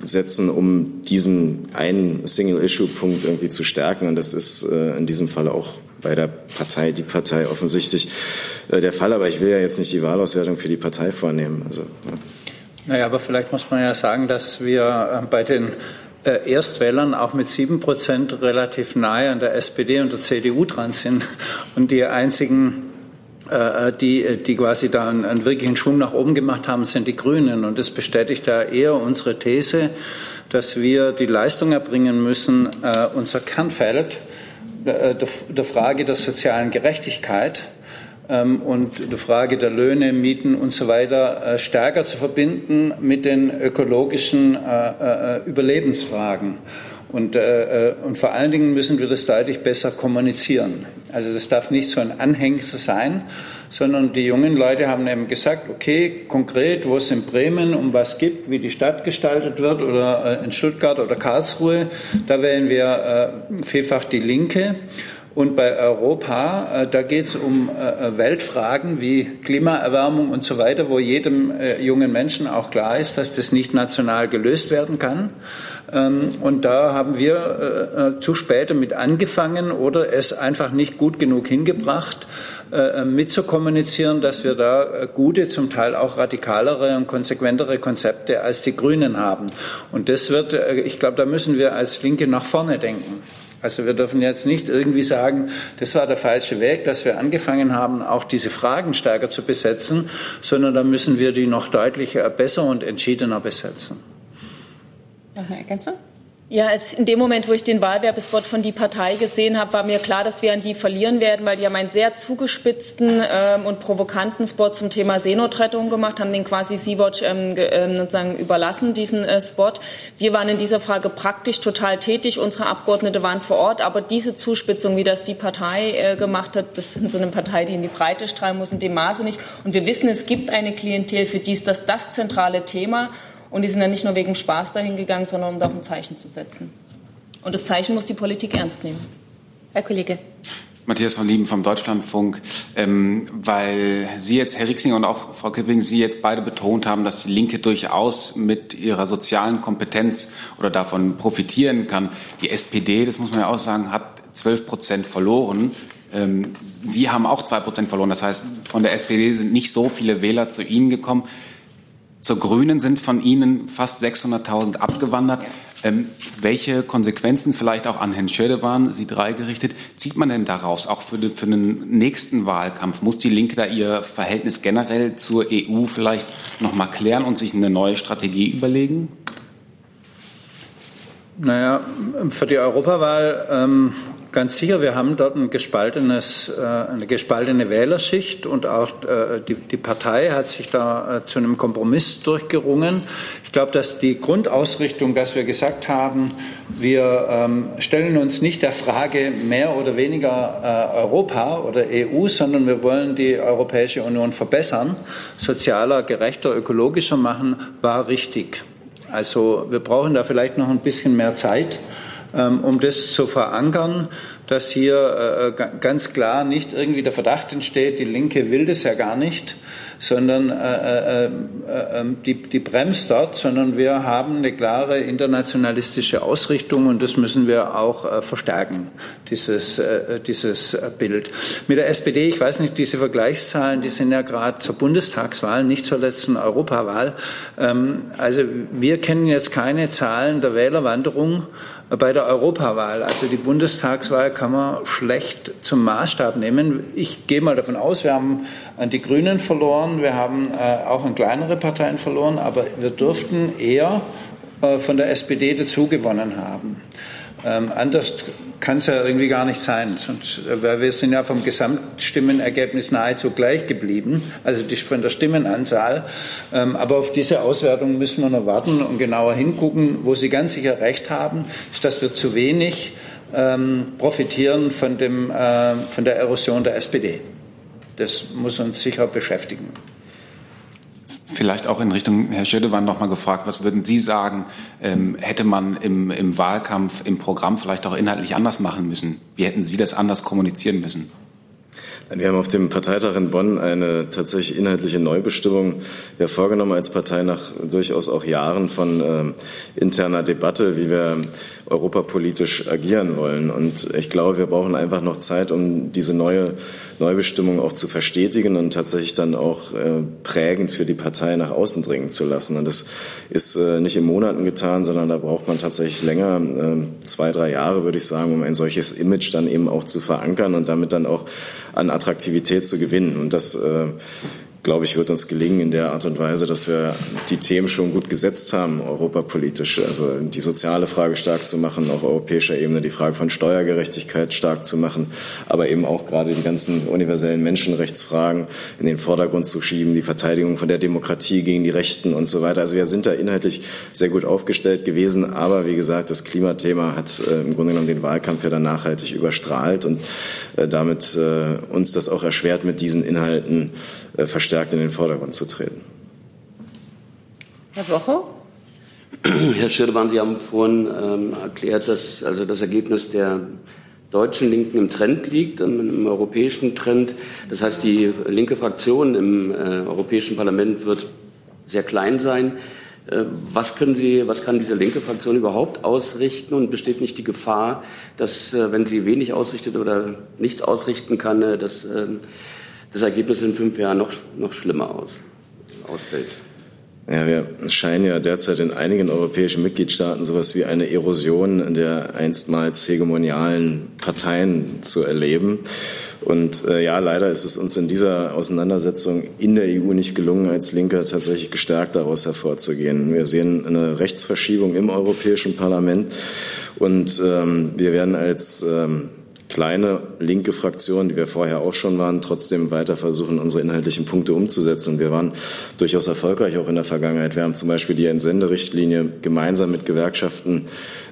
setzen, um diesen einen Single-Issue-Punkt irgendwie zu stärken. Und das ist äh, in diesem Fall auch bei der Partei, die Partei offensichtlich äh, der Fall. Aber ich will ja jetzt nicht die Wahlauswertung für die Partei vornehmen. Also, ja. Naja, aber vielleicht muss man ja sagen, dass wir äh, bei den äh, Erstwählern auch mit sieben Prozent relativ nahe an der SPD und der CDU dran sind und die einzigen die, die quasi da einen, einen, wirklichen Schwung nach oben gemacht haben, sind die Grünen. Und das bestätigt da eher unsere These, dass wir die Leistung erbringen müssen, äh, unser Kernfeld äh, der Frage der sozialen Gerechtigkeit ähm, und der Frage der Löhne, Mieten und so weiter äh, stärker zu verbinden mit den ökologischen äh, Überlebensfragen. Und, äh, und vor allen Dingen müssen wir das deutlich besser kommunizieren. Also das darf nicht so ein Anhängsel sein, sondern die jungen Leute haben eben gesagt, okay, konkret, wo es in Bremen um was gibt, wie die Stadt gestaltet wird oder äh, in Stuttgart oder Karlsruhe, da wählen wir äh, vielfach die Linke. Und bei Europa, äh, da geht es um äh, Weltfragen wie Klimaerwärmung und so weiter, wo jedem äh, jungen Menschen auch klar ist, dass das nicht national gelöst werden kann. Ähm, und da haben wir zu spät damit angefangen oder es einfach nicht gut genug hingebracht, mitzukommunizieren, dass wir da gute, zum Teil auch radikalere und konsequentere Konzepte als die Grünen haben. Und das wird, ich glaube, da müssen wir als Linke nach vorne denken. Also wir dürfen jetzt nicht irgendwie sagen, das war der falsche Weg, dass wir angefangen haben, auch diese Fragen stärker zu besetzen, sondern da müssen wir die noch deutlich besser und entschiedener besetzen. Noch eine Ergänzung? Ja, es, in dem Moment, wo ich den Wahlwerbespot von die Partei gesehen habe, war mir klar, dass wir an die verlieren werden, weil die haben einen sehr zugespitzten ähm, und provokanten Spot zum Thema Seenotrettung gemacht, haben den quasi Sea-Watch ähm, äh, sozusagen überlassen, diesen äh, Spot. Wir waren in dieser Frage praktisch total tätig, unsere Abgeordnete waren vor Ort, aber diese Zuspitzung, wie das die Partei äh, gemacht hat, das ist so eine Partei, die in die Breite strahlen muss, in dem Maße nicht. Und wir wissen, es gibt eine Klientel, für die ist das das zentrale Thema. Und die sind dann nicht nur wegen Spaß dahin gegangen, sondern um da auch ein Zeichen zu setzen. Und das Zeichen muss die Politik ernst nehmen. Herr Kollege. Matthias von Lieben vom Deutschlandfunk, ähm, weil Sie jetzt, Herr Rixinger und auch Frau Kipping, Sie jetzt beide betont haben, dass die Linke durchaus mit ihrer sozialen Kompetenz oder davon profitieren kann. Die SPD, das muss man ja auch sagen, hat 12 Prozent verloren. Ähm, Sie haben auch zwei Prozent verloren. Das heißt, von der SPD sind nicht so viele Wähler zu Ihnen gekommen. Zur Grünen sind von Ihnen fast 600.000 abgewandert. Ähm, welche Konsequenzen vielleicht auch an Herrn Schödewan, Sie drei gerichtet, zieht man denn daraus, auch für, den, für den nächsten Wahlkampf? Muss die Linke da ihr Verhältnis generell zur EU vielleicht noch mal klären und sich eine neue Strategie überlegen? Naja, für die Europawahl ähm, ganz sicher, wir haben dort ein gespaltenes, äh, eine gespaltene Wählerschicht und auch äh, die, die Partei hat sich da äh, zu einem Kompromiss durchgerungen. Ich glaube, dass die Grundausrichtung, dass wir gesagt haben, wir ähm, stellen uns nicht der Frage mehr oder weniger Europa oder EU, sondern wir wollen die Europäische Union verbessern, sozialer, gerechter, ökologischer machen, war richtig. Also wir brauchen da vielleicht noch ein bisschen mehr Zeit. Ähm, um das zu verankern, dass hier äh, ganz klar nicht irgendwie der Verdacht entsteht, die Linke will das ja gar nicht, sondern äh, äh, ähm, die, die bremst dort, sondern wir haben eine klare internationalistische Ausrichtung und das müssen wir auch verstärken, dieses, dieses Bild. Mit der SPD, ich weiß nicht, diese Vergleichszahlen, die sind ja gerade zur Bundestagswahl, nicht zur letzten Europawahl. Ähm, also wir kennen jetzt keine Zahlen der Wählerwanderung bei der Europawahl. Also die Bundestagswahl kann man schlecht zum Maßstab nehmen. Ich gehe mal davon aus, wir haben an die Grünen verloren, wir haben äh, auch an kleinere Parteien verloren, aber wir dürften eher äh, von der SPD dazugewonnen haben. Ähm, anders kann es ja irgendwie gar nicht sein, sonst, äh, weil wir sind ja vom Gesamtstimmenergebnis nahezu gleich geblieben, also die, von der Stimmenanzahl. Ähm, aber auf diese Auswertung müssen wir noch warten und genauer hingucken. Wo Sie ganz sicher recht haben, ist, dass wir zu wenig ähm, profitieren von, dem, äh, von der Erosion der SPD. Das muss uns sicher beschäftigen. Vielleicht auch in Richtung Herr Schödewan noch mal gefragt, was würden Sie sagen, ähm, hätte man im, im Wahlkampf, im Programm vielleicht auch inhaltlich anders machen müssen? Wie hätten Sie das anders kommunizieren müssen? Wir haben auf dem Parteitag in Bonn eine tatsächlich inhaltliche Neubestimmung ja vorgenommen als Partei nach durchaus auch Jahren von äh, interner Debatte, wie wir europapolitisch agieren wollen. Und ich glaube, wir brauchen einfach noch Zeit, um diese neue Neubestimmung auch zu verstetigen und tatsächlich dann auch äh, prägend für die Partei nach außen dringen zu lassen. Und das ist äh, nicht in Monaten getan, sondern da braucht man tatsächlich länger, äh, zwei, drei Jahre, würde ich sagen, um ein solches Image dann eben auch zu verankern und damit dann auch an Attraktivität zu gewinnen. Und das äh, glaube ich, wird uns gelingen in der Art und Weise, dass wir die Themen schon gut gesetzt haben, europapolitisch. Also die soziale Frage stark zu machen, auf europäischer Ebene die Frage von Steuergerechtigkeit stark zu machen, aber eben auch gerade die ganzen universellen Menschenrechtsfragen in den Vordergrund zu schieben, die Verteidigung von der Demokratie gegen die Rechten und so weiter. Also wir sind da inhaltlich sehr gut aufgestellt gewesen, aber wie gesagt, das Klimathema hat äh, im Grunde genommen den Wahlkampf ja dann nachhaltig überstrahlt und äh, damit äh, uns das auch erschwert, mit diesen Inhalten verstärkt in den Vordergrund zu treten. Herr Woche? Herr Schirdewan, Sie haben vorhin ähm, erklärt, dass also das Ergebnis der deutschen Linken im Trend liegt, im europäischen Trend. Das heißt, die linke Fraktion im äh, Europäischen Parlament wird sehr klein sein. Äh, was können Sie, was kann diese linke Fraktion überhaupt ausrichten und besteht nicht die Gefahr, dass, äh, wenn sie wenig ausrichtet oder nichts ausrichten kann, äh, dass ähm, das Ergebnis in fünf Jahren noch, noch schlimmer aus, ausfällt. Ja, wir scheinen ja derzeit in einigen europäischen Mitgliedstaaten sowas wie eine Erosion der einstmals hegemonialen Parteien zu erleben. Und äh, ja, leider ist es uns in dieser Auseinandersetzung in der EU nicht gelungen, als Linke tatsächlich gestärkt daraus hervorzugehen. Wir sehen eine Rechtsverschiebung im Europäischen Parlament und ähm, wir werden als ähm, kleine linke Fraktion, die wir vorher auch schon waren, trotzdem weiter versuchen, unsere inhaltlichen Punkte umzusetzen. Wir waren durchaus erfolgreich auch in der Vergangenheit. Wir haben zum Beispiel die Entsenderichtlinie gemeinsam mit Gewerkschaften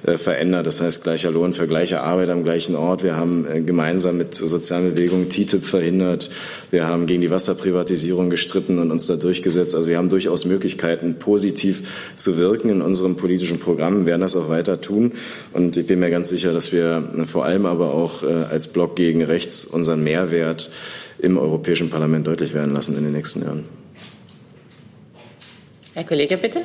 äh, verändert. Das heißt, gleicher Lohn für gleiche Arbeit am gleichen Ort. Wir haben äh, gemeinsam mit sozialen Bewegungen TTIP verhindert. Wir haben gegen die Wasserprivatisierung gestritten und uns da durchgesetzt. Also wir haben durchaus Möglichkeiten, positiv zu wirken in unserem politischen Programm, werden das auch weiter tun. Und ich bin mir ganz sicher, dass wir vor allem aber auch äh, als Block gegen rechts unseren Mehrwert im Europäischen Parlament deutlich werden lassen in den nächsten Jahren. Herr Kollege, bitte.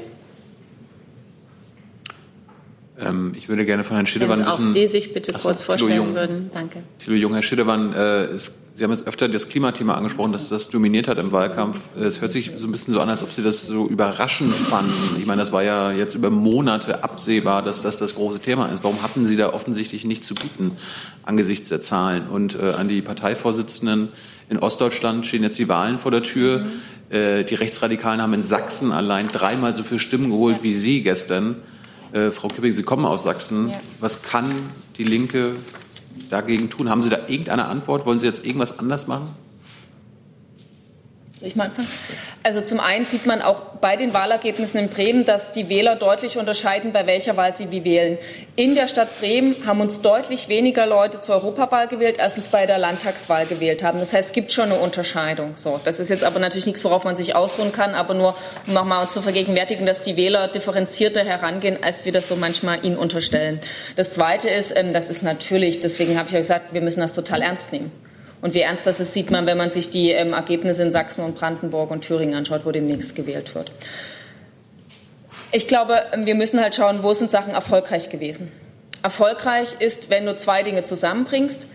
Ähm, ich würde gerne von Herrn Schiddewann Wenn wissen. auch Sie sich bitte Achso, kurz vorstellen Jung. würden. Danke. Thilo Jung, Herr Schiddewann, äh, es, Sie haben jetzt öfter das Klimathema angesprochen, dass das dominiert hat im Wahlkampf. Es hört sich so ein bisschen so an, als ob Sie das so überraschend fanden. Ich meine, das war ja jetzt über Monate absehbar, dass das das große Thema ist. Warum hatten Sie da offensichtlich nichts zu bieten angesichts der Zahlen? Und äh, an die Parteivorsitzenden in Ostdeutschland stehen jetzt die Wahlen vor der Tür. Äh, die Rechtsradikalen haben in Sachsen allein dreimal so viele Stimmen geholt wie Sie gestern. Äh, Frau Kipping, Sie kommen aus Sachsen. Ja. Was kann die Linke dagegen tun? Haben Sie da irgendeine Antwort? Wollen Sie jetzt irgendwas anders machen? Soll ich mal anfangen? Also zum einen sieht man auch bei den Wahlergebnissen in Bremen, dass die Wähler deutlich unterscheiden, bei welcher Wahl sie wie wählen. In der Stadt Bremen haben uns deutlich weniger Leute zur Europawahl gewählt, als uns bei der Landtagswahl gewählt haben. Das heißt, es gibt schon eine Unterscheidung. So, das ist jetzt aber natürlich nichts, worauf man sich ausruhen kann, aber nur um nochmal uns zu vergegenwärtigen, dass die Wähler differenzierter herangehen, als wir das so manchmal ihnen unterstellen. Das Zweite ist, ähm, das ist natürlich, deswegen habe ich ja gesagt, wir müssen das total ernst nehmen. Und wie ernst das ist, sieht man, wenn man sich die ähm, Ergebnisse in Sachsen und Brandenburg und Thüringen anschaut, wo demnächst gewählt wird. Ich glaube, ähm, wir müssen halt schauen, wo sind Sachen erfolgreich gewesen. Erfolgreich ist, wenn du zwei Dinge zusammenbringst,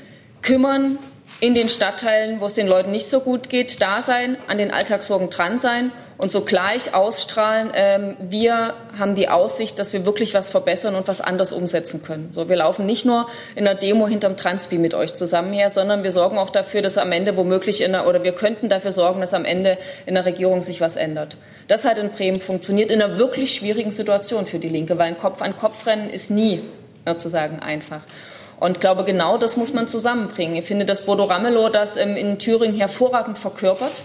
kümmern in den Stadtteilen, wo es den Leuten nicht so gut geht, da sein, an den Alltagssorgen dran sein und sogleich ausstrahlen, ähm, wir haben die Aussicht, dass wir wirklich was verbessern und was anders umsetzen können. So, wir laufen nicht nur in einer Demo hinterm Transpi mit euch zusammen her, sondern wir sorgen auch dafür, dass am Ende womöglich in einer, oder wir könnten dafür sorgen, dass am Ende in der Regierung sich was ändert. Das hat in Bremen funktioniert in einer wirklich schwierigen Situation für die Linke, weil ein Kopf an Kopf rennen ist nie sozusagen einfach. Und ich glaube, genau das muss man zusammenbringen. Ich finde, dass Bodo Ramelow das ähm, in Thüringen hervorragend verkörpert.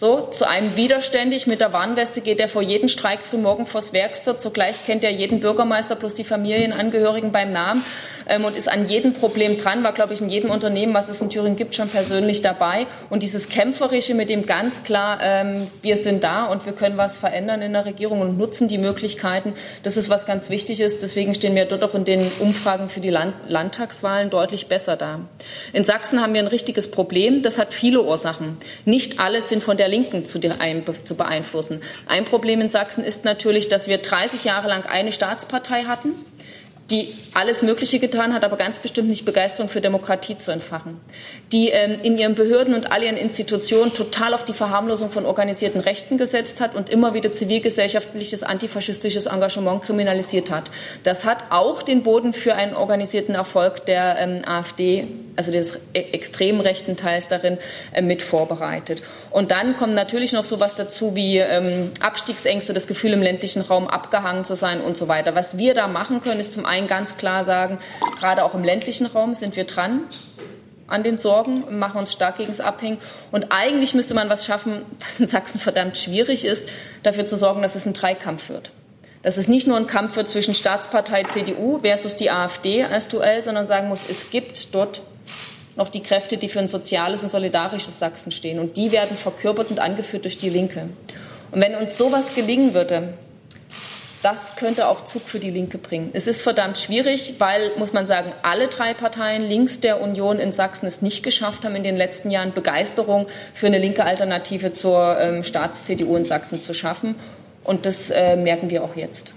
So, zu einem widerständig mit der Warnweste geht er vor jeden Streik frühmorgen vors Werkstatt. Zugleich kennt er jeden Bürgermeister plus die Familienangehörigen beim Namen ähm, und ist an jedem Problem dran. War, glaube ich, in jedem Unternehmen, was es in Thüringen gibt, schon persönlich dabei. Und dieses Kämpferische mit dem ganz klar, ähm, wir sind da und wir können was verändern in der Regierung und nutzen die Möglichkeiten. Das ist was ganz wichtig ist. Deswegen stehen wir dort auch in den Umfragen für die Land Landtagswahlen deutlich besser da. In Sachsen haben wir ein richtiges Problem. Das hat viele Ursachen. Nicht alle sind von der Linken zu, zu beeinflussen. Ein Problem in Sachsen ist natürlich, dass wir 30 Jahre lang eine Staatspartei hatten die alles Mögliche getan hat, aber ganz bestimmt nicht Begeisterung für Demokratie zu entfachen, die ähm, in ihren Behörden und all ihren Institutionen total auf die Verharmlosung von organisierten Rechten gesetzt hat und immer wieder zivilgesellschaftliches antifaschistisches Engagement kriminalisiert hat. Das hat auch den Boden für einen organisierten Erfolg der ähm, AfD, also des e extremen rechten Teils darin, äh, mit vorbereitet. Und dann kommt natürlich noch so etwas dazu wie ähm, Abstiegsängste, das Gefühl, im ländlichen Raum abgehangen zu sein und so weiter. Was wir da machen können, ist zum einen ganz klar sagen, gerade auch im ländlichen Raum sind wir dran an den Sorgen, machen uns stark gegen es abhängen. Und eigentlich müsste man was schaffen, was in Sachsen verdammt schwierig ist, dafür zu sorgen, dass es einen Dreikampf wird. Dass es nicht nur ein Kampf wird zwischen Staatspartei CDU versus die AfD als Duell, sondern sagen muss, es gibt dort noch die Kräfte, die für ein soziales und solidarisches Sachsen stehen. Und die werden verkörpert und angeführt durch die Linke. Und wenn uns sowas gelingen würde, das könnte auch Zug für die Linke bringen. Es ist verdammt schwierig, weil, muss man sagen, alle drei Parteien links der Union in Sachsen es nicht geschafft haben, in den letzten Jahren Begeisterung für eine linke Alternative zur ähm, Staats-CDU in Sachsen zu schaffen. Und das äh, merken wir auch jetzt.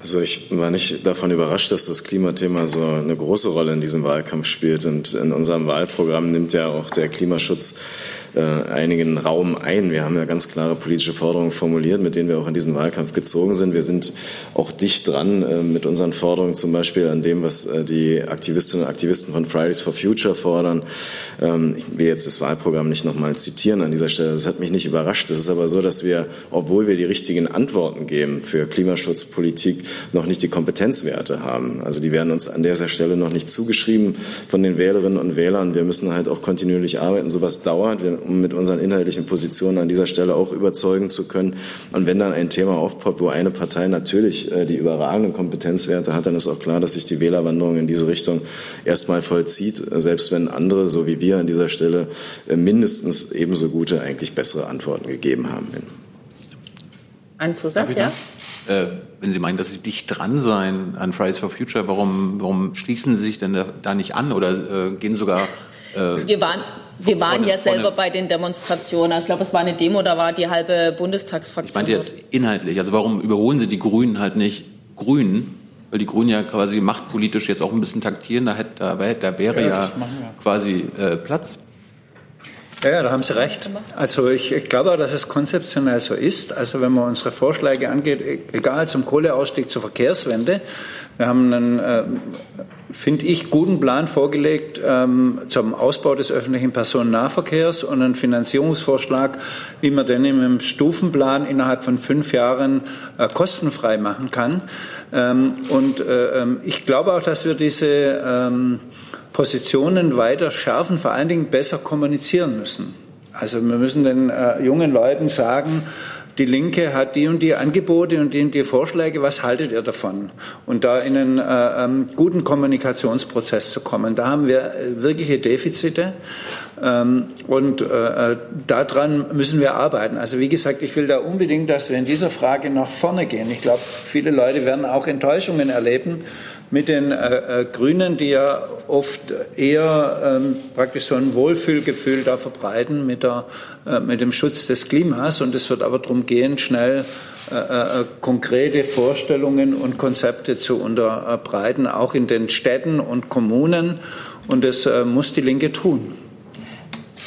Also ich war nicht davon überrascht, dass das Klimathema so eine große Rolle in diesem Wahlkampf spielt. Und in unserem Wahlprogramm nimmt ja auch der Klimaschutz äh, einigen Raum ein. Wir haben ja ganz klare politische Forderungen formuliert, mit denen wir auch in diesen Wahlkampf gezogen sind. Wir sind auch dicht dran äh, mit unseren Forderungen, zum Beispiel an dem, was äh, die Aktivistinnen und Aktivisten von Fridays for Future fordern. Ähm, ich will jetzt das Wahlprogramm nicht nochmal zitieren an dieser Stelle. Das hat mich nicht überrascht. Es ist aber so, dass wir, obwohl wir die richtigen Antworten geben für Klimaschutzpolitik, noch nicht die Kompetenzwerte haben. Also die werden uns an dieser Stelle noch nicht zugeschrieben von den Wählerinnen und Wählern. Wir müssen halt auch kontinuierlich arbeiten. Sowas dauert. Wir um mit unseren inhaltlichen Positionen an dieser Stelle auch überzeugen zu können. Und wenn dann ein Thema aufpoppt, wo eine Partei natürlich äh, die überragenden Kompetenzwerte hat, dann ist auch klar, dass sich die Wählerwanderung in diese Richtung erstmal vollzieht, selbst wenn andere, so wie wir an dieser Stelle, äh, mindestens ebenso gute, eigentlich bessere Antworten gegeben haben. Ein Zusatz, ja? Äh, wenn Sie meinen, dass Sie dicht dran seien an Fridays for Future, warum, warum schließen Sie sich denn da, da nicht an oder äh, gehen sogar äh, wir waren, wir waren vorne, ja selber vorne. bei den Demonstrationen. Also ich glaube, es war eine Demo, da war die halbe Bundestagsfraktion. Ich meinte jetzt inhaltlich. Also warum überholen Sie die Grünen halt nicht Grünen? Weil die Grünen ja quasi machtpolitisch jetzt auch ein bisschen taktieren. Da, hätte, da, da wäre ja, ja, ja, quasi äh, Platz. Ja, da haben Sie recht. Also ich, ich glaube dass es konzeptionell so ist. Also wenn man unsere Vorschläge angeht, e-, egal zum Kohleausstieg zur Verkehrswende, wir haben einen, äh, finde ich, guten Plan vorgelegt ähm, zum Ausbau des öffentlichen Personennahverkehrs und einen Finanzierungsvorschlag, wie man den im Stufenplan innerhalb von fünf Jahren äh, kostenfrei machen kann. Ähm, und äh, ähm, ich glaube auch, dass wir diese ähm, Positionen weiter schärfen, vor allen Dingen besser kommunizieren müssen. Also wir müssen den äh, jungen Leuten sagen, die Linke hat die und die Angebote und die und die Vorschläge, was haltet ihr davon? Und da in einen äh, ähm, guten Kommunikationsprozess zu kommen. Da haben wir äh, wirkliche Defizite ähm, und äh, äh, daran müssen wir arbeiten. Also wie gesagt, ich will da unbedingt, dass wir in dieser Frage nach vorne gehen. Ich glaube, viele Leute werden auch Enttäuschungen erleben mit den äh, äh, Grünen, die ja oft eher ähm, praktisch so ein Wohlfühlgefühl da verbreiten mit, der, äh, mit dem Schutz des Klimas. Und es wird aber darum gehen, schnell äh, äh, konkrete Vorstellungen und Konzepte zu unterbreiten, auch in den Städten und Kommunen. Und das äh, muss die Linke tun.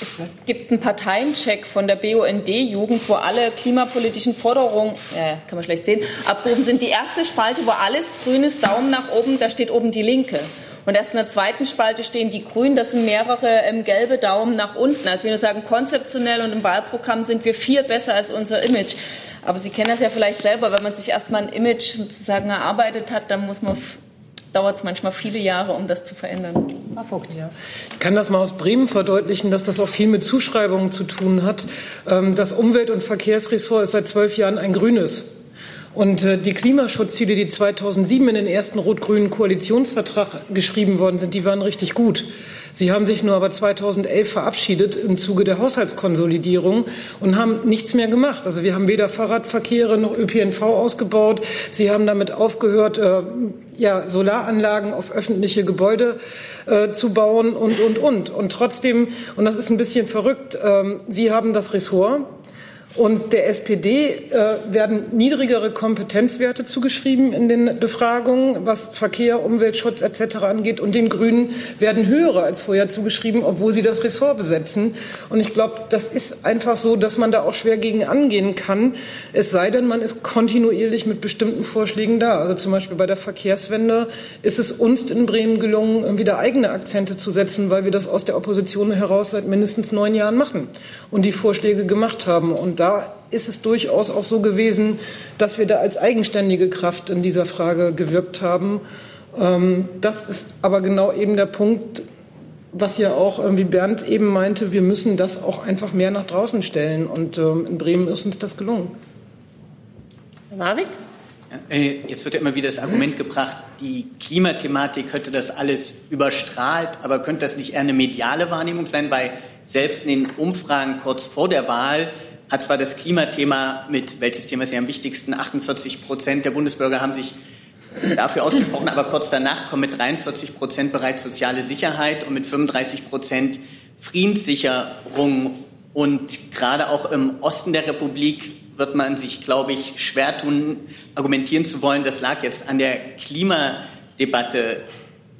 Es gibt einen Parteiencheck von der BUND-Jugend, wo alle klimapolitischen Forderungen, äh, kann man schlecht sehen, abgerufen sind. Die erste Spalte, wo alles grünes Daumen nach oben, da steht oben die Linke. Und erst in der zweiten Spalte stehen die Grünen, das sind mehrere ähm, gelbe Daumen nach unten. Also wir nur sagen, konzeptionell und im Wahlprogramm sind wir viel besser als unser Image. Aber Sie kennen das ja vielleicht selber, wenn man sich erstmal ein Image sozusagen erarbeitet hat, dann muss man dauert es manchmal viele Jahre, um das zu verändern. Herr Vogt. Ja. Ich kann das mal aus Bremen verdeutlichen, dass das auch viel mit Zuschreibungen zu tun hat. Ähm, das Umwelt- und Verkehrsressort ist seit zwölf Jahren ein grünes. Und äh, die Klimaschutzziele, die 2007 in den ersten rot-grünen Koalitionsvertrag geschrieben worden sind, die waren richtig gut. Sie haben sich nur aber 2011 verabschiedet im Zuge der Haushaltskonsolidierung und haben nichts mehr gemacht. Also wir haben weder Fahrradverkehre noch ÖPNV ausgebaut. Sie haben damit aufgehört, äh, ja, Solaranlagen auf öffentliche Gebäude äh, zu bauen und, und, und. Und trotzdem, und das ist ein bisschen verrückt, ähm, Sie haben das Ressort und der SPD äh, werden niedrigere Kompetenzwerte zugeschrieben in den Befragungen, was Verkehr, Umweltschutz etc. angeht. Und den Grünen werden höhere als vorher zugeschrieben, obwohl sie das Ressort besetzen. Und ich glaube, das ist einfach so, dass man da auch schwer gegen angehen kann. Es sei denn, man ist kontinuierlich mit bestimmten Vorschlägen da. Also zum Beispiel bei der Verkehrswende ist es uns in Bremen gelungen, wieder eigene Akzente zu setzen, weil wir das aus der Opposition heraus seit mindestens neun Jahren machen und die Vorschläge gemacht haben. Und da da ist es durchaus auch so gewesen, dass wir da als eigenständige Kraft in dieser Frage gewirkt haben. Ähm, das ist aber genau eben der Punkt, was ja auch, wie Bernd eben meinte, wir müssen das auch einfach mehr nach draußen stellen. Und ähm, in Bremen ist uns das gelungen. Herr Warwick? Äh, jetzt wird ja immer wieder das Argument gebracht, die Klimathematik könnte das alles überstrahlt, aber könnte das nicht eher eine mediale Wahrnehmung sein? Weil selbst in den Umfragen kurz vor der Wahl hat zwar das Klimathema mit, welches Thema ist ja am wichtigsten, 48 Prozent der Bundesbürger haben sich dafür ausgesprochen, aber kurz danach kommen mit 43 Prozent bereits soziale Sicherheit und mit 35 Prozent Friedenssicherung. Und gerade auch im Osten der Republik wird man sich, glaube ich, schwer tun, argumentieren zu wollen, das lag jetzt an der Klimadebatte.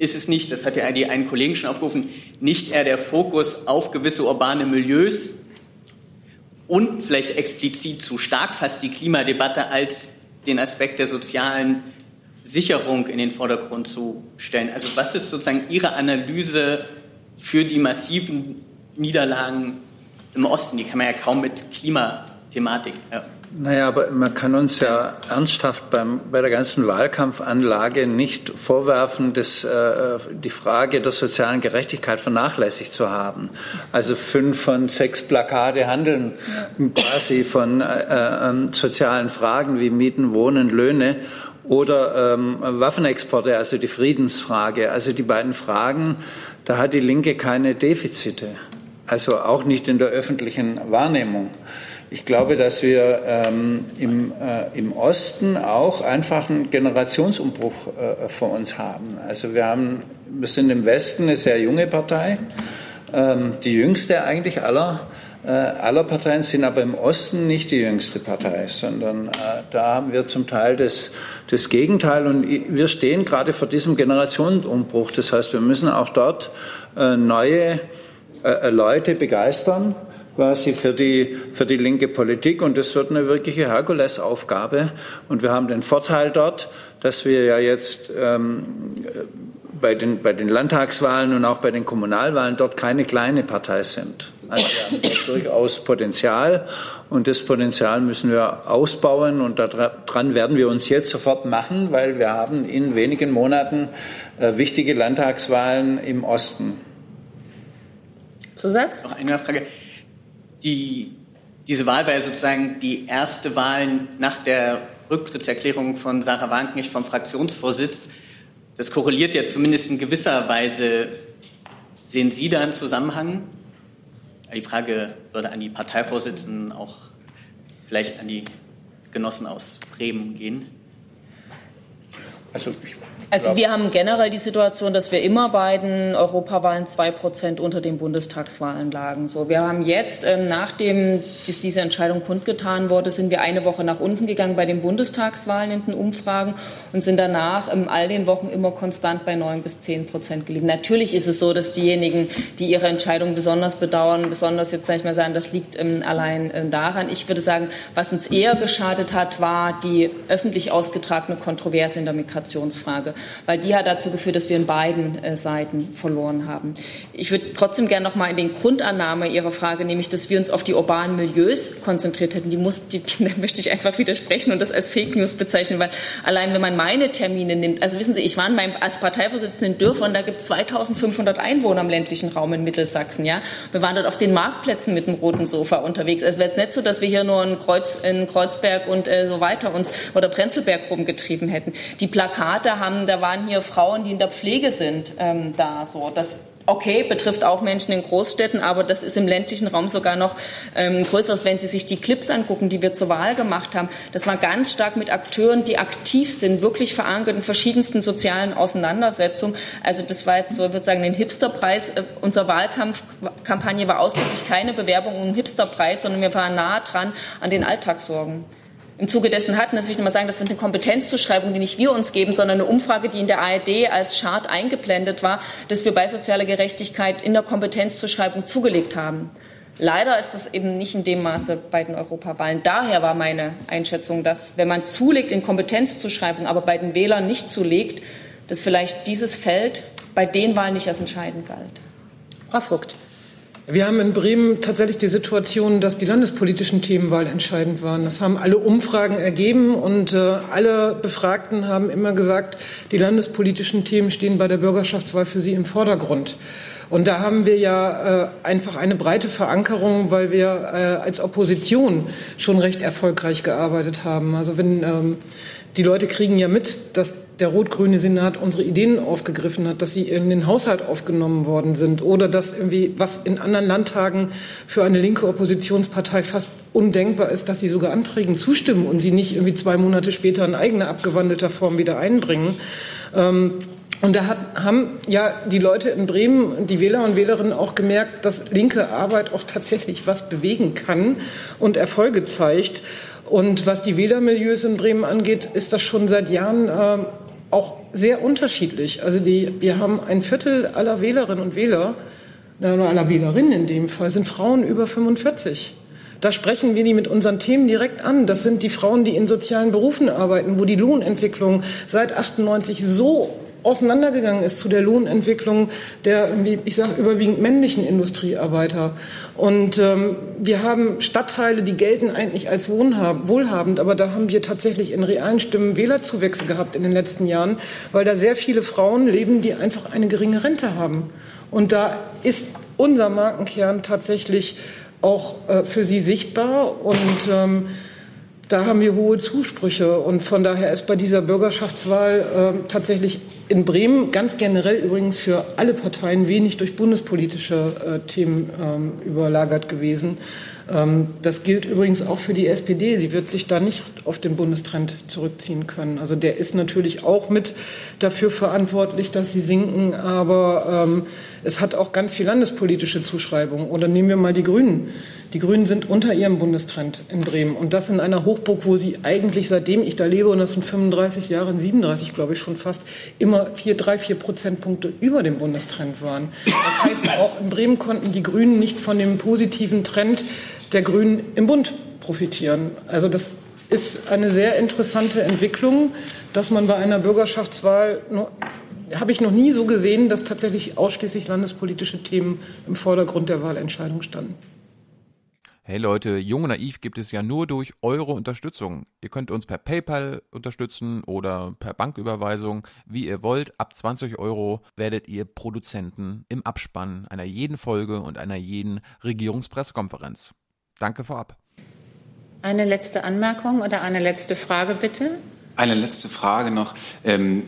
Ist es nicht, das hat ja die einen Kollegen schon aufgerufen, nicht eher der Fokus auf gewisse urbane Milieus, und vielleicht explizit zu stark fast die Klimadebatte als den Aspekt der sozialen Sicherung in den Vordergrund zu stellen. Also was ist sozusagen Ihre Analyse für die massiven Niederlagen im Osten? Die kann man ja kaum mit Klimathematik. Ja. Naja, aber man kann uns ja ernsthaft beim, bei der ganzen Wahlkampfanlage nicht vorwerfen, dass, äh, die Frage der sozialen Gerechtigkeit vernachlässigt zu haben. Also fünf von sechs Plakate handeln quasi von äh, äh, sozialen Fragen wie Mieten, Wohnen, Löhne oder ähm, Waffenexporte, also die Friedensfrage. Also die beiden Fragen, da hat die Linke keine Defizite. Also auch nicht in der öffentlichen Wahrnehmung. Ich glaube, dass wir ähm, im, äh, im Osten auch einfach einen Generationsumbruch äh, vor uns haben. Also wir haben, wir sind im Westen eine sehr junge Partei, ähm, die jüngste eigentlich aller äh, aller Parteien sind aber im Osten nicht die jüngste Partei, sondern äh, da haben wir zum Teil das, das Gegenteil. Und wir stehen gerade vor diesem Generationenumbruch. Das heißt, wir müssen auch dort äh, neue äh, Leute begeistern quasi für die, für die linke Politik. Und das wird eine wirkliche Herkulesaufgabe. Und wir haben den Vorteil dort, dass wir ja jetzt ähm, bei, den, bei den Landtagswahlen und auch bei den Kommunalwahlen dort keine kleine Partei sind. Also wir haben dort durchaus Potenzial und das Potenzial müssen wir ausbauen und daran werden wir uns jetzt sofort machen, weil wir haben in wenigen Monaten äh, wichtige Landtagswahlen im Osten. Zusatz? Noch eine Frage die, diese Wahl war ja sozusagen die erste Wahl nach der Rücktrittserklärung von Sarah Wagenknecht vom Fraktionsvorsitz. Das korreliert ja zumindest in gewisser Weise. Sehen Sie da einen Zusammenhang? Die Frage würde an die Parteivorsitzenden auch vielleicht an die Genossen aus Bremen gehen. Also ich also wir haben generell die Situation, dass wir immer bei den Europawahlen zwei Prozent unter den Bundestagswahlen lagen. So, wir haben jetzt, ähm, nachdem dies, diese Entscheidung kundgetan wurde, sind wir eine Woche nach unten gegangen bei den Bundestagswahlen in den Umfragen und sind danach in all den Wochen immer konstant bei neun bis zehn Prozent geblieben. Natürlich ist es so, dass diejenigen, die ihre Entscheidung besonders bedauern, besonders jetzt sage ich mal sagen, das liegt ähm, allein äh, daran. Ich würde sagen, was uns eher geschadet hat, war die öffentlich ausgetragene Kontroverse in der Migrationsfrage weil die hat dazu geführt, dass wir in beiden äh, Seiten verloren haben. Ich würde trotzdem gerne noch mal in den Grundannahme Ihrer Frage, nämlich, dass wir uns auf die urbanen Milieus konzentriert hätten, die, muss, die, die möchte ich einfach widersprechen und das als Fake News bezeichnen, weil allein wenn man meine Termine nimmt, also wissen Sie, ich war in meinem, als Parteivorsitzende in Dürfen, da gibt es 2500 Einwohner im ländlichen Raum in Mittelsachsen, ja. Wir waren dort auf den Marktplätzen mit dem roten Sofa unterwegs. Es wäre jetzt nicht so, dass wir hier nur in, Kreuz, in Kreuzberg und äh, so weiter uns oder Prenzlberg rumgetrieben hätten. Die Plakate haben da waren hier Frauen, die in der Pflege sind, ähm, da so. Das okay, betrifft auch Menschen in Großstädten, aber das ist im ländlichen Raum sogar noch ähm, größer, wenn Sie sich die Clips angucken, die wir zur Wahl gemacht haben. Das war ganz stark mit Akteuren, die aktiv sind, wirklich verankert in verschiedensten sozialen Auseinandersetzungen. Also das war jetzt so, ich würde sagen, den Hipsterpreis. Äh, unser Wahlkampfkampagne war ausdrücklich keine Bewerbung um einen Hipsterpreis, sondern wir waren nah dran an den Alltagssorgen. Im Zuge dessen hatten, das will ich nochmal sagen, das wird eine Kompetenzzuschreibung, die nicht wir uns geben, sondern eine Umfrage, die in der ARD als Chart eingeblendet war, dass wir bei sozialer Gerechtigkeit in der Kompetenzzuschreibung zugelegt haben. Leider ist das eben nicht in dem Maße bei den Europawahlen. Daher war meine Einschätzung, dass wenn man zulegt in Kompetenzzuschreibung, aber bei den Wählern nicht zulegt, dass vielleicht dieses Feld bei den Wahlen nicht als entscheidend galt. Frau Vogt. Wir haben in Bremen tatsächlich die Situation, dass die landespolitischen Themen wahlentscheidend waren. Das haben alle Umfragen ergeben und äh, alle Befragten haben immer gesagt, die landespolitischen Themen stehen bei der Bürgerschaftswahl für sie im Vordergrund. Und da haben wir ja äh, einfach eine breite Verankerung, weil wir äh, als Opposition schon recht erfolgreich gearbeitet haben. Also wenn ähm, die Leute kriegen ja mit, dass der rot-grüne Senat unsere Ideen aufgegriffen hat, dass sie in den Haushalt aufgenommen worden sind oder dass irgendwie, was in anderen Landtagen für eine linke Oppositionspartei fast undenkbar ist, dass sie sogar Anträgen zustimmen und sie nicht irgendwie zwei Monate später in eigener abgewandelter Form wieder einbringen. Ähm, und da hat, haben ja die Leute in Bremen, die Wähler und Wählerinnen auch gemerkt, dass linke Arbeit auch tatsächlich was bewegen kann und Erfolge zeigt. Und was die Wählermilieus in Bremen angeht, ist das schon seit Jahren äh, auch sehr unterschiedlich. Also die, wir haben ein Viertel aller Wählerinnen und Wähler, aller Wählerinnen in dem Fall, sind Frauen über 45. Da sprechen wir die mit unseren Themen direkt an. Das sind die Frauen, die in sozialen Berufen arbeiten, wo die Lohnentwicklung seit 98 so auseinandergegangen ist zu der Lohnentwicklung der, ich sage, überwiegend männlichen Industriearbeiter. Und ähm, wir haben Stadtteile, die gelten eigentlich als wohlhabend, aber da haben wir tatsächlich in realen Stimmen Wählerzuwächse gehabt in den letzten Jahren, weil da sehr viele Frauen leben, die einfach eine geringe Rente haben. Und da ist unser Markenkern tatsächlich auch äh, für sie sichtbar und ähm, da haben wir hohe Zusprüche. Und von daher ist bei dieser Bürgerschaftswahl äh, tatsächlich in Bremen ganz generell übrigens für alle Parteien wenig durch bundespolitische äh, Themen ähm, überlagert gewesen. Ähm, das gilt übrigens auch für die SPD. Sie wird sich da nicht auf den Bundestrend zurückziehen können. Also der ist natürlich auch mit dafür verantwortlich, dass sie sinken, aber ähm, es hat auch ganz viel landespolitische Zuschreibungen. Oder nehmen wir mal die Grünen. Die Grünen sind unter ihrem Bundestrend in Bremen. Und das in einer Hochburg, wo sie eigentlich, seitdem ich da lebe, und das sind 35 Jahre, 37 glaube ich schon fast, immer vier, drei, vier Prozentpunkte über dem Bundestrend waren. Das heißt, auch in Bremen konnten die Grünen nicht von dem positiven Trend der Grünen im Bund profitieren. Also das ist eine sehr interessante Entwicklung, dass man bei einer Bürgerschaftswahl habe ich noch nie so gesehen, dass tatsächlich ausschließlich landespolitische Themen im Vordergrund der Wahlentscheidung standen. Hey Leute, Jung und Naiv gibt es ja nur durch eure Unterstützung. Ihr könnt uns per PayPal unterstützen oder per Banküberweisung, wie ihr wollt. Ab 20 Euro werdet ihr Produzenten im Abspann einer jeden Folge und einer jeden Regierungspressekonferenz. Danke vorab. Eine letzte Anmerkung oder eine letzte Frage bitte? Eine letzte Frage noch. Ähm,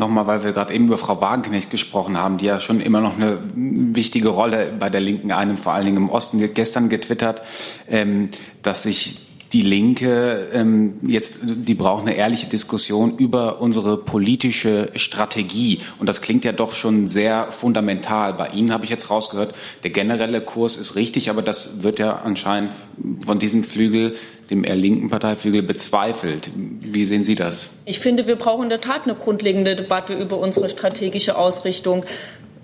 Nochmal, weil wir gerade eben über Frau Wagenknecht gesprochen haben, die ja schon immer noch eine wichtige Rolle bei der Linken einnimmt, vor allen Dingen im Osten. Gestern getwittert, ähm, dass sich die Linke ähm, jetzt, die braucht eine ehrliche Diskussion über unsere politische Strategie. Und das klingt ja doch schon sehr fundamental. Bei Ihnen habe ich jetzt rausgehört, der generelle Kurs ist richtig, aber das wird ja anscheinend von diesem Flügel, dem eher linken Parteiflügel, bezweifelt. Wie sehen Sie das? Ich finde, wir brauchen in der Tat eine grundlegende Debatte über unsere strategische Ausrichtung.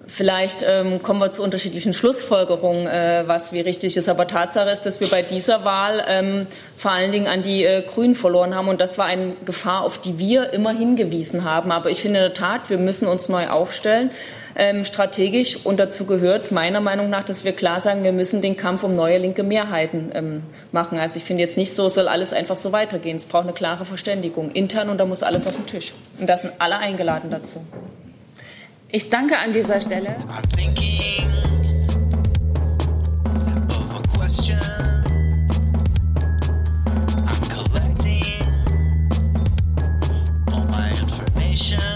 Vielleicht ähm, kommen wir zu unterschiedlichen Schlussfolgerungen, äh, was wie richtig ist. Aber Tatsache ist, dass wir bei dieser Wahl ähm, vor allen Dingen an die äh, Grünen verloren haben. Und das war eine Gefahr, auf die wir immer hingewiesen haben. Aber ich finde in der Tat, wir müssen uns neu aufstellen. Ähm, strategisch. Und dazu gehört meiner Meinung nach, dass wir klar sagen, wir müssen den Kampf um neue linke Mehrheiten ähm, machen. Also ich finde jetzt nicht so, soll alles einfach so weitergehen. Es braucht eine klare Verständigung intern und da muss alles auf den Tisch. Und da sind alle eingeladen dazu. Ich danke an dieser Stelle. I'm collecting all my information.